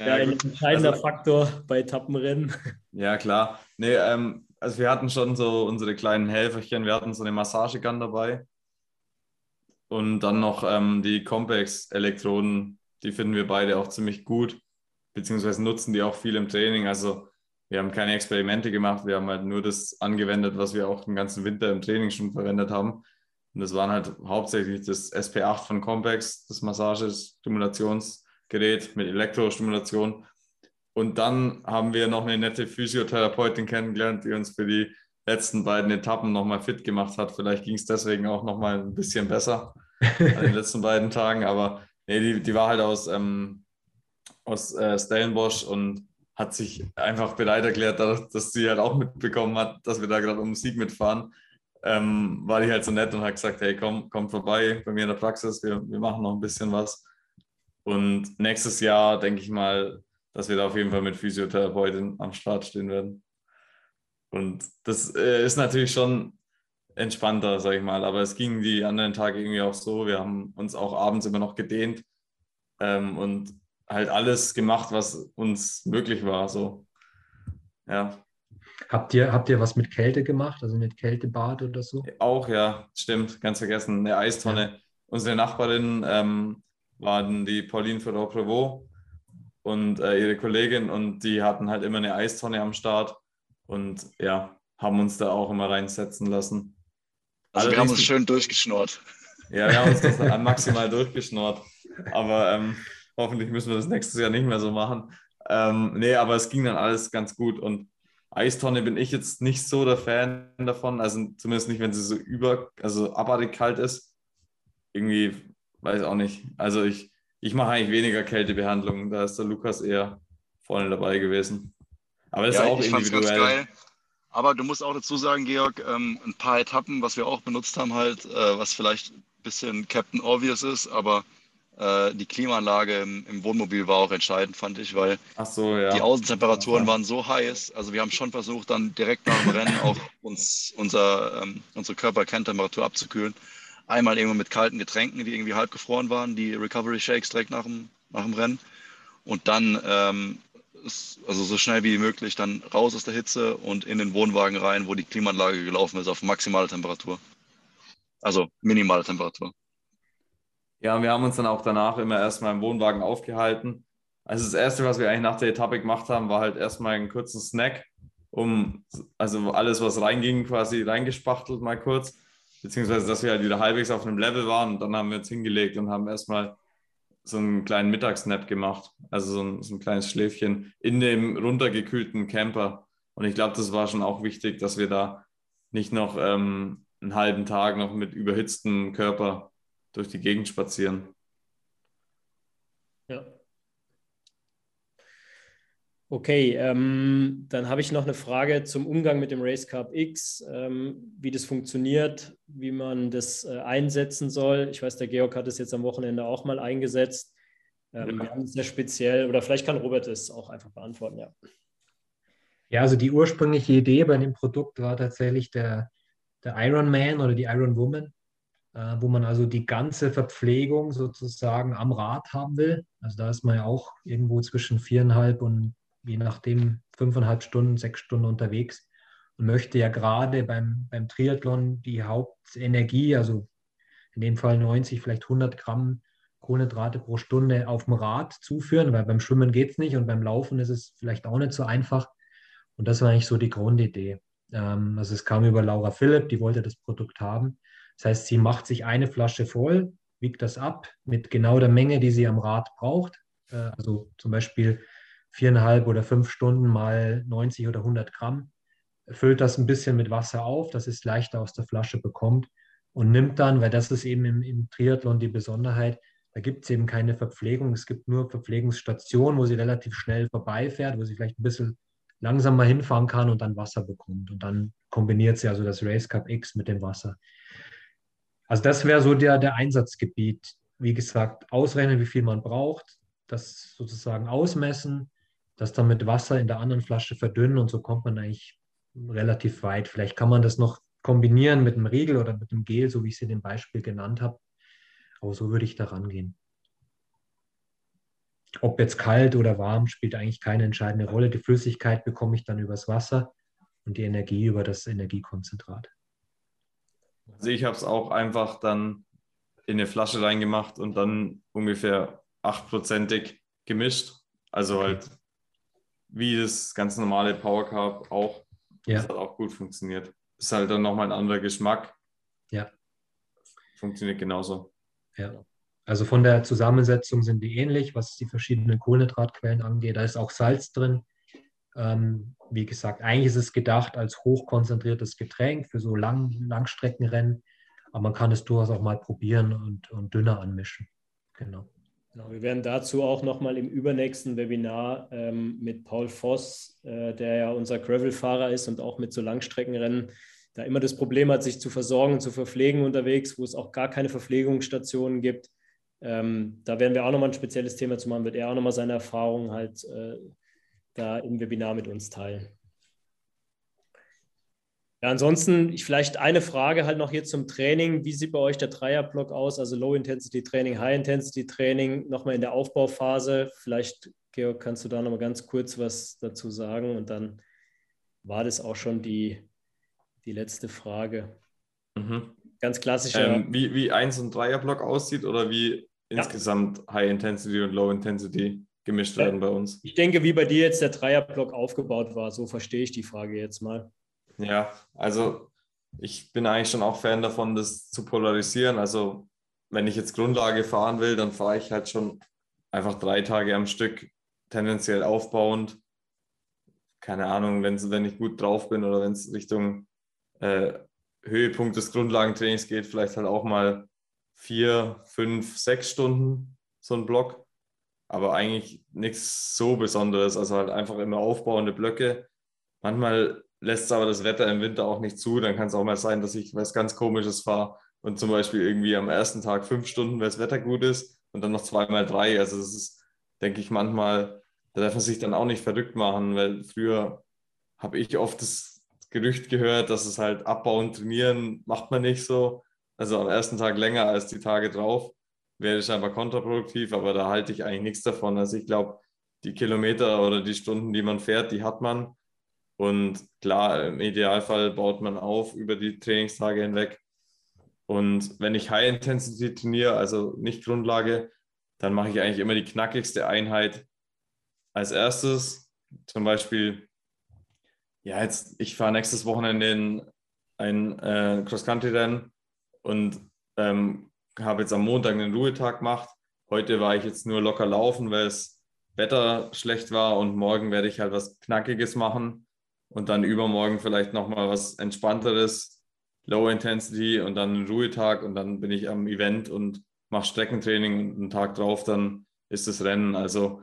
ja, ein entscheidender also, Faktor bei Etappenrennen. Ja, klar. Nee, ähm, also wir hatten schon so unsere kleinen Helferchen. Wir hatten so eine Massagegun dabei. Und dann noch ähm, die Compex-Elektroden. Die finden wir beide auch ziemlich gut, beziehungsweise nutzen die auch viel im Training. Also wir haben keine Experimente gemacht, wir haben halt nur das angewendet, was wir auch den ganzen Winter im Training schon verwendet haben. Und das waren halt hauptsächlich das SP8 von Compex, das Massagestimulationsgerät mit Elektrostimulation. Und dann haben wir noch eine nette Physiotherapeutin kennengelernt, die uns für die letzten beiden Etappen nochmal fit gemacht hat. Vielleicht ging es deswegen auch nochmal ein bisschen besser an den letzten beiden Tagen. Aber nee, die, die war halt aus, ähm, aus äh, Stellenbosch und hat sich einfach bereit erklärt, dadurch, dass sie halt auch mitbekommen hat, dass wir da gerade um Sieg mitfahren. Ähm, war die halt so nett und hat gesagt, hey, komm, komm vorbei bei mir in der Praxis, wir, wir machen noch ein bisschen was. Und nächstes Jahr denke ich mal, dass wir da auf jeden Fall mit Physiotherapeutin am Start stehen werden. Und das äh, ist natürlich schon entspannter, sage ich mal. Aber es ging die anderen Tage irgendwie auch so. Wir haben uns auch abends immer noch gedehnt. Ähm, und halt alles gemacht, was uns möglich war. So. Ja. Habt ihr, habt ihr was mit Kälte gemacht, also mit Kältebad oder so? Auch, ja, stimmt, ganz vergessen. Eine Eistonne. Ja. Unsere Nachbarin ähm, waren die Pauline Ferrand-Prevot und äh, ihre Kollegin und die hatten halt immer eine Eistonne am Start und ja, haben uns da auch immer reinsetzen lassen. Also Allerdings, wir haben uns schön durchgeschnurrt. Ja, wir haben uns das maximal durchgeschnurrt. Aber ähm, Hoffentlich müssen wir das nächstes Jahr nicht mehr so machen. Ähm, nee, aber es ging dann alles ganz gut. Und Eistonne bin ich jetzt nicht so der Fan davon. Also zumindest nicht, wenn sie so über, also abartig kalt ist. Irgendwie, weiß auch nicht. Also ich, ich mache eigentlich weniger Kältebehandlungen. Da ist der Lukas eher vorne dabei gewesen. Aber das ja, ist auch ich individuell. Ganz geil. Aber du musst auch dazu sagen, Georg, ähm, ein paar Etappen, was wir auch benutzt haben, halt, äh, was vielleicht ein bisschen Captain Obvious ist, aber äh, die Klimaanlage im, im, Wohnmobil war auch entscheidend, fand ich, weil so, ja. die Außentemperaturen waren so heiß. Also wir haben schon versucht, dann direkt nach dem Rennen auch uns unser, ähm, unsere Körperkerntemperatur abzukühlen. Einmal irgendwo mit kalten Getränken, die irgendwie halb gefroren waren, die Recovery Shakes direkt nach dem, nach dem Rennen. Und dann ähm, also so schnell wie möglich dann raus aus der Hitze und in den Wohnwagen rein, wo die Klimaanlage gelaufen ist, auf maximale Temperatur. Also minimale Temperatur. Ja, wir haben uns dann auch danach immer erstmal im Wohnwagen aufgehalten. Also das Erste, was wir eigentlich nach der Etappe gemacht haben, war halt erstmal einen kurzen Snack, um also alles, was reinging, quasi reingespachtelt mal kurz. Beziehungsweise, dass wir halt wieder halbwegs auf einem Level waren und dann haben wir uns hingelegt und haben erstmal so einen kleinen Mittagsnap gemacht. Also so ein, so ein kleines Schläfchen in dem runtergekühlten Camper. Und ich glaube, das war schon auch wichtig, dass wir da nicht noch ähm, einen halben Tag noch mit überhitztem Körper durch die Gegend spazieren. Ja. Okay, ähm, dann habe ich noch eine Frage zum Umgang mit dem Race Cup X, ähm, wie das funktioniert, wie man das äh, einsetzen soll. Ich weiß, der Georg hat es jetzt am Wochenende auch mal eingesetzt. Ähm, ja. Wir haben es sehr speziell, oder vielleicht kann Robert es auch einfach beantworten, ja. Ja, also die ursprüngliche Idee bei dem Produkt war tatsächlich der, der Iron Man oder die Iron Woman, äh, wo man also die ganze Verpflegung sozusagen am Rad haben will. Also da ist man ja auch irgendwo zwischen viereinhalb und je nachdem fünfeinhalb Stunden, sechs Stunden unterwegs und möchte ja gerade beim, beim Triathlon die Hauptenergie, also in dem Fall 90, vielleicht 100 Gramm Kohlenhydrate pro Stunde auf dem Rad zuführen, weil beim Schwimmen geht es nicht und beim Laufen ist es vielleicht auch nicht so einfach. Und das war eigentlich so die Grundidee. Ähm, also es kam über Laura Philipp, die wollte das Produkt haben. Das heißt, sie macht sich eine Flasche voll, wiegt das ab mit genau der Menge, die sie am Rad braucht. Äh, also zum Beispiel viereinhalb oder fünf Stunden mal 90 oder 100 Gramm füllt das ein bisschen mit Wasser auf, dass es leichter aus der Flasche bekommt und nimmt dann, weil das ist eben im, im Triathlon die Besonderheit, da gibt es eben keine Verpflegung, es gibt nur Verpflegungsstationen, wo sie relativ schnell vorbeifährt, wo sie vielleicht ein bisschen langsamer hinfahren kann und dann Wasser bekommt. Und dann kombiniert sie also das Race Cup X mit dem Wasser. Also das wäre so der, der Einsatzgebiet. Wie gesagt, ausrechnen, wie viel man braucht, das sozusagen ausmessen, das dann mit Wasser in der anderen Flasche verdünnen und so kommt man eigentlich relativ weit. Vielleicht kann man das noch kombinieren mit einem Riegel oder mit einem Gel, so wie ich es in dem Beispiel genannt habe. Aber so würde ich da rangehen. Ob jetzt kalt oder warm, spielt eigentlich keine entscheidende Rolle. Die Flüssigkeit bekomme ich dann übers Wasser und die Energie über das Energiekonzentrat. Also ich habe es auch einfach dann in eine Flasche reingemacht und dann ungefähr achtprozentig gemischt. Also halt wie das ganz normale Power Carb auch. Ja. Das hat auch gut funktioniert. Ist halt dann nochmal ein anderer Geschmack. Ja. Funktioniert genauso. Ja. Also von der Zusammensetzung sind die ähnlich, was die verschiedenen Kohlenhydratquellen angeht. Da ist auch Salz drin. Ähm, wie gesagt, eigentlich ist es gedacht als hochkonzentriertes Getränk für so Lang Langstreckenrennen, aber man kann es durchaus auch mal probieren und, und dünner anmischen. Genau. Genau, wir werden dazu auch nochmal im übernächsten Webinar ähm, mit Paul Voss, äh, der ja unser Gravel-Fahrer ist und auch mit so Langstreckenrennen da immer das Problem hat, sich zu versorgen und zu verpflegen unterwegs, wo es auch gar keine Verpflegungsstationen gibt. Ähm, da werden wir auch nochmal ein spezielles Thema zu machen, wird er auch nochmal seine Erfahrungen halt äh, da im Webinar mit uns teilen. Ja, ansonsten ich vielleicht eine Frage halt noch hier zum Training. Wie sieht bei euch der Dreierblock aus? Also Low-Intensity-Training, High-Intensity-Training, nochmal in der Aufbauphase. Vielleicht, Georg, kannst du da nochmal ganz kurz was dazu sagen? Und dann war das auch schon die, die letzte Frage. Mhm. Ganz klassischer. Ähm, wie, wie 1- und Dreierblock aussieht oder wie ja. insgesamt High-Intensity und Low-Intensity gemischt werden bei uns? Ich denke, wie bei dir jetzt der Dreierblock aufgebaut war. So verstehe ich die Frage jetzt mal. Ja, also ich bin eigentlich schon auch Fan davon, das zu polarisieren. Also wenn ich jetzt Grundlage fahren will, dann fahre ich halt schon einfach drei Tage am Stück tendenziell aufbauend. Keine Ahnung, wenn's, wenn ich gut drauf bin oder wenn es Richtung äh, Höhepunkt des Grundlagentrainings geht, vielleicht halt auch mal vier, fünf, sechs Stunden so ein Block. Aber eigentlich nichts so Besonderes. Also halt einfach immer aufbauende Blöcke. Manchmal lässt aber das Wetter im Winter auch nicht zu. Dann kann es auch mal sein, dass ich was ganz Komisches fahre und zum Beispiel irgendwie am ersten Tag fünf Stunden, weil das Wetter gut ist und dann noch zweimal drei. Also das ist, denke ich, manchmal, da darf man sich dann auch nicht verrückt machen, weil früher habe ich oft das Gerücht gehört, dass es halt abbauen, trainieren macht man nicht so. Also am ersten Tag länger als die Tage drauf wäre scheinbar kontraproduktiv, aber da halte ich eigentlich nichts davon. Also ich glaube, die Kilometer oder die Stunden, die man fährt, die hat man. Und klar, im Idealfall baut man auf über die Trainingstage hinweg. Und wenn ich High Intensity trainiere, also nicht Grundlage, dann mache ich eigentlich immer die knackigste Einheit als erstes. Zum Beispiel, ja, jetzt, ich fahre nächstes Wochenende in ein äh, Cross-Country-Rennen und ähm, habe jetzt am Montag einen Ruhetag gemacht. Heute war ich jetzt nur locker laufen, weil es Wetter schlecht war und morgen werde ich halt was Knackiges machen und dann übermorgen vielleicht nochmal was entspannteres, Low Intensity und dann einen Ruhetag und dann bin ich am Event und mache Streckentraining und einen Tag drauf dann ist das Rennen. Also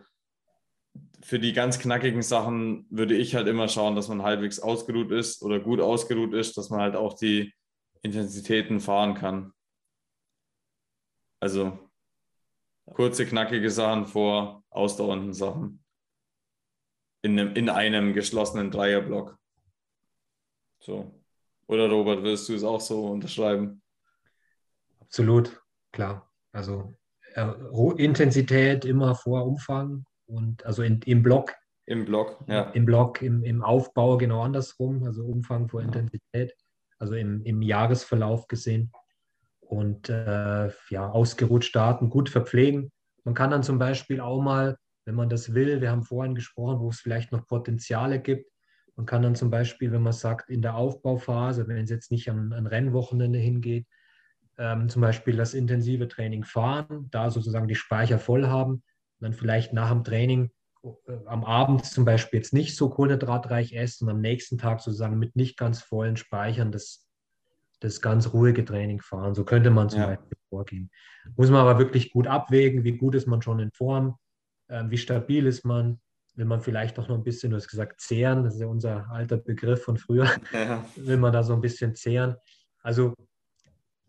für die ganz knackigen Sachen würde ich halt immer schauen, dass man halbwegs ausgeruht ist oder gut ausgeruht ist, dass man halt auch die Intensitäten fahren kann. Also kurze, knackige Sachen vor ausdauernden Sachen. In einem, in einem geschlossenen Dreierblock. So. Oder Robert, würdest du es auch so unterschreiben? Absolut, klar. Also äh, Intensität immer vor Umfang und also in, im Block. Im Block, ja. Im Block, im, im Aufbau genau andersrum, also Umfang vor Intensität, also im, im Jahresverlauf gesehen. Und äh, ja, ausgeruht starten, gut verpflegen. Man kann dann zum Beispiel auch mal, wenn man das will, wir haben vorhin gesprochen, wo es vielleicht noch Potenziale gibt, man kann dann zum Beispiel, wenn man sagt, in der Aufbauphase, wenn es jetzt nicht an, an Rennwochenende hingeht, ähm, zum Beispiel das intensive Training fahren, da sozusagen die Speicher voll haben, dann vielleicht nach dem Training äh, am Abend zum Beispiel jetzt nicht so kohlenhydratreich essen und am nächsten Tag sozusagen mit nicht ganz vollen Speichern das, das ganz ruhige Training fahren. So könnte man zum ja. Beispiel vorgehen. Muss man aber wirklich gut abwägen, wie gut ist man schon in Form, wie stabil ist man, will man vielleicht auch noch ein bisschen, du hast gesagt, zehren, das ist ja unser alter Begriff von früher, ja. will man da so ein bisschen zehren. Also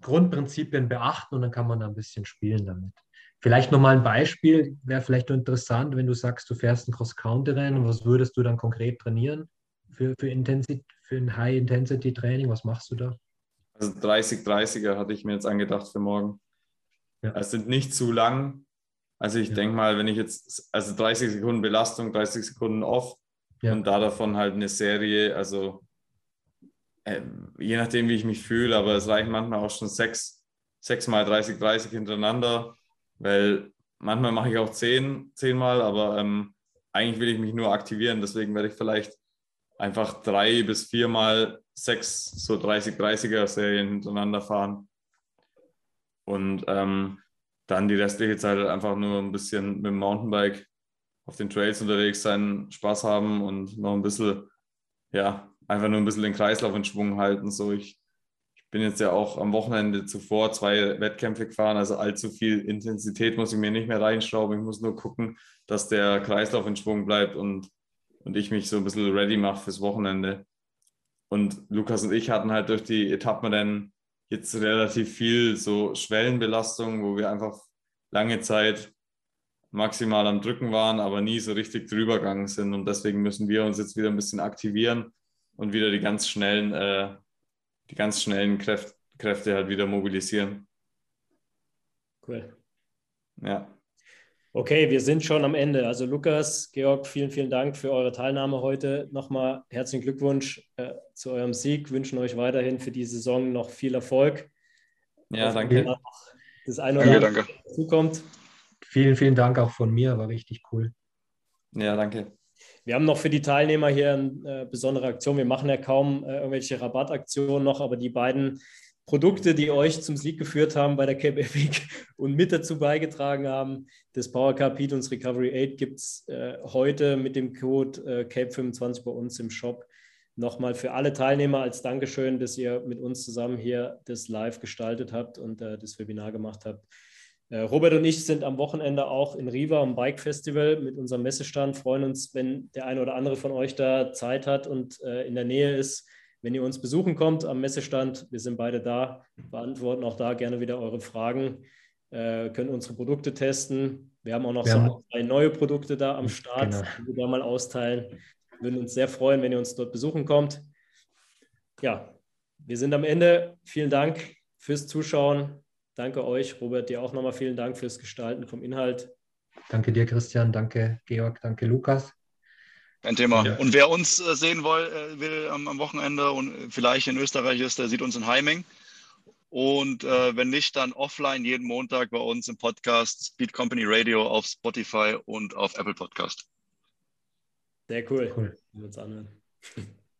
Grundprinzipien beachten und dann kann man da ein bisschen spielen damit. Vielleicht nochmal ein Beispiel, wäre vielleicht interessant, wenn du sagst, du fährst ein Cross-Country-Rennen, was würdest du dann konkret trainieren für, für, Intensity, für ein High-Intensity-Training? Was machst du da? Also 30-30er hatte ich mir jetzt angedacht für morgen. Ja. Es sind nicht zu lang. Also ich ja. denke mal, wenn ich jetzt, also 30 Sekunden Belastung, 30 Sekunden off ja. und da davon halt eine Serie, also äh, je nachdem, wie ich mich fühle, aber es reicht manchmal auch schon sechs, sechs mal 30, 30 hintereinander, weil manchmal mache ich auch zehn, zehnmal, aber ähm, eigentlich will ich mich nur aktivieren, deswegen werde ich vielleicht einfach drei bis viermal sechs so 30-30er Serien hintereinander fahren. Und ähm, dann die restliche Zeit halt einfach nur ein bisschen mit dem Mountainbike auf den Trails unterwegs sein, Spaß haben und noch ein bisschen, ja, einfach nur ein bisschen den Kreislauf in Schwung halten. So, ich, ich bin jetzt ja auch am Wochenende zuvor zwei Wettkämpfe gefahren, also allzu viel Intensität muss ich mir nicht mehr reinschrauben. Ich muss nur gucken, dass der Kreislauf in Schwung bleibt und, und ich mich so ein bisschen ready mache fürs Wochenende. Und Lukas und ich hatten halt durch die Etappenrennen jetzt relativ viel so Schwellenbelastung, wo wir einfach lange Zeit maximal am Drücken waren, aber nie so richtig drüber gegangen sind. Und deswegen müssen wir uns jetzt wieder ein bisschen aktivieren und wieder die ganz schnellen, äh, die ganz schnellen Kräfte, Kräfte halt wieder mobilisieren. Cool. Ja. Okay, wir sind schon am Ende. Also Lukas, Georg, vielen, vielen Dank für eure Teilnahme heute. Nochmal herzlichen Glückwunsch äh, zu eurem Sieg. Wünschen euch weiterhin für die Saison noch viel Erfolg. Ja, Auf danke. Das eine oder andere zukommt. Vielen, vielen Dank auch von mir, war richtig cool. Ja, danke. Wir haben noch für die Teilnehmer hier eine äh, besondere Aktion. Wir machen ja kaum äh, irgendwelche Rabattaktionen noch, aber die beiden Produkte, die euch zum Sieg geführt haben bei der Cape Epic und mit dazu beigetragen haben, das Power und das Recovery 8 gibt es äh, heute mit dem Code äh, CAPE25 bei uns im Shop. Nochmal für alle Teilnehmer als Dankeschön, dass ihr mit uns zusammen hier das live gestaltet habt und äh, das Webinar gemacht habt. Äh, Robert und ich sind am Wochenende auch in Riva am Bike Festival mit unserem Messestand. Freuen uns, wenn der eine oder andere von euch da Zeit hat und äh, in der Nähe ist, wenn ihr uns besuchen kommt am Messestand. Wir sind beide da, beantworten auch da gerne wieder eure Fragen, äh, können unsere Produkte testen. Wir haben auch noch wir so zwei neue Produkte da am Start, genau. die wir da mal austeilen. Wir würden uns sehr freuen, wenn ihr uns dort besuchen kommt. Ja, wir sind am Ende. Vielen Dank fürs Zuschauen. Danke euch, Robert, dir auch nochmal vielen Dank fürs Gestalten vom Inhalt. Danke dir, Christian. Danke, Georg. Danke, Lukas. Kein Thema. Ja. Und wer uns äh, sehen will, äh, will am, am, Wochenende und vielleicht in Österreich ist, der sieht uns in Heiming. Und äh, wenn nicht, dann offline jeden Montag bei uns im Podcast Speed Company Radio auf Spotify und auf Apple Podcast. Sehr cool. cool. Wir uns anhören.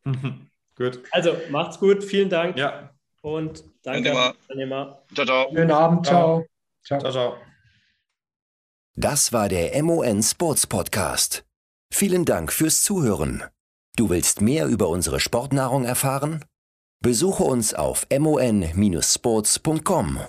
gut. Also macht's gut. Vielen Dank. Ja. Und danke, Teilnehmer. Ciao, ciao. Schönen Abend. Ciao. Ciao. ciao, ciao. Das war der MON Sports Podcast. Vielen Dank fürs Zuhören. Du willst mehr über unsere Sportnahrung erfahren? Besuche uns auf mon-sports.com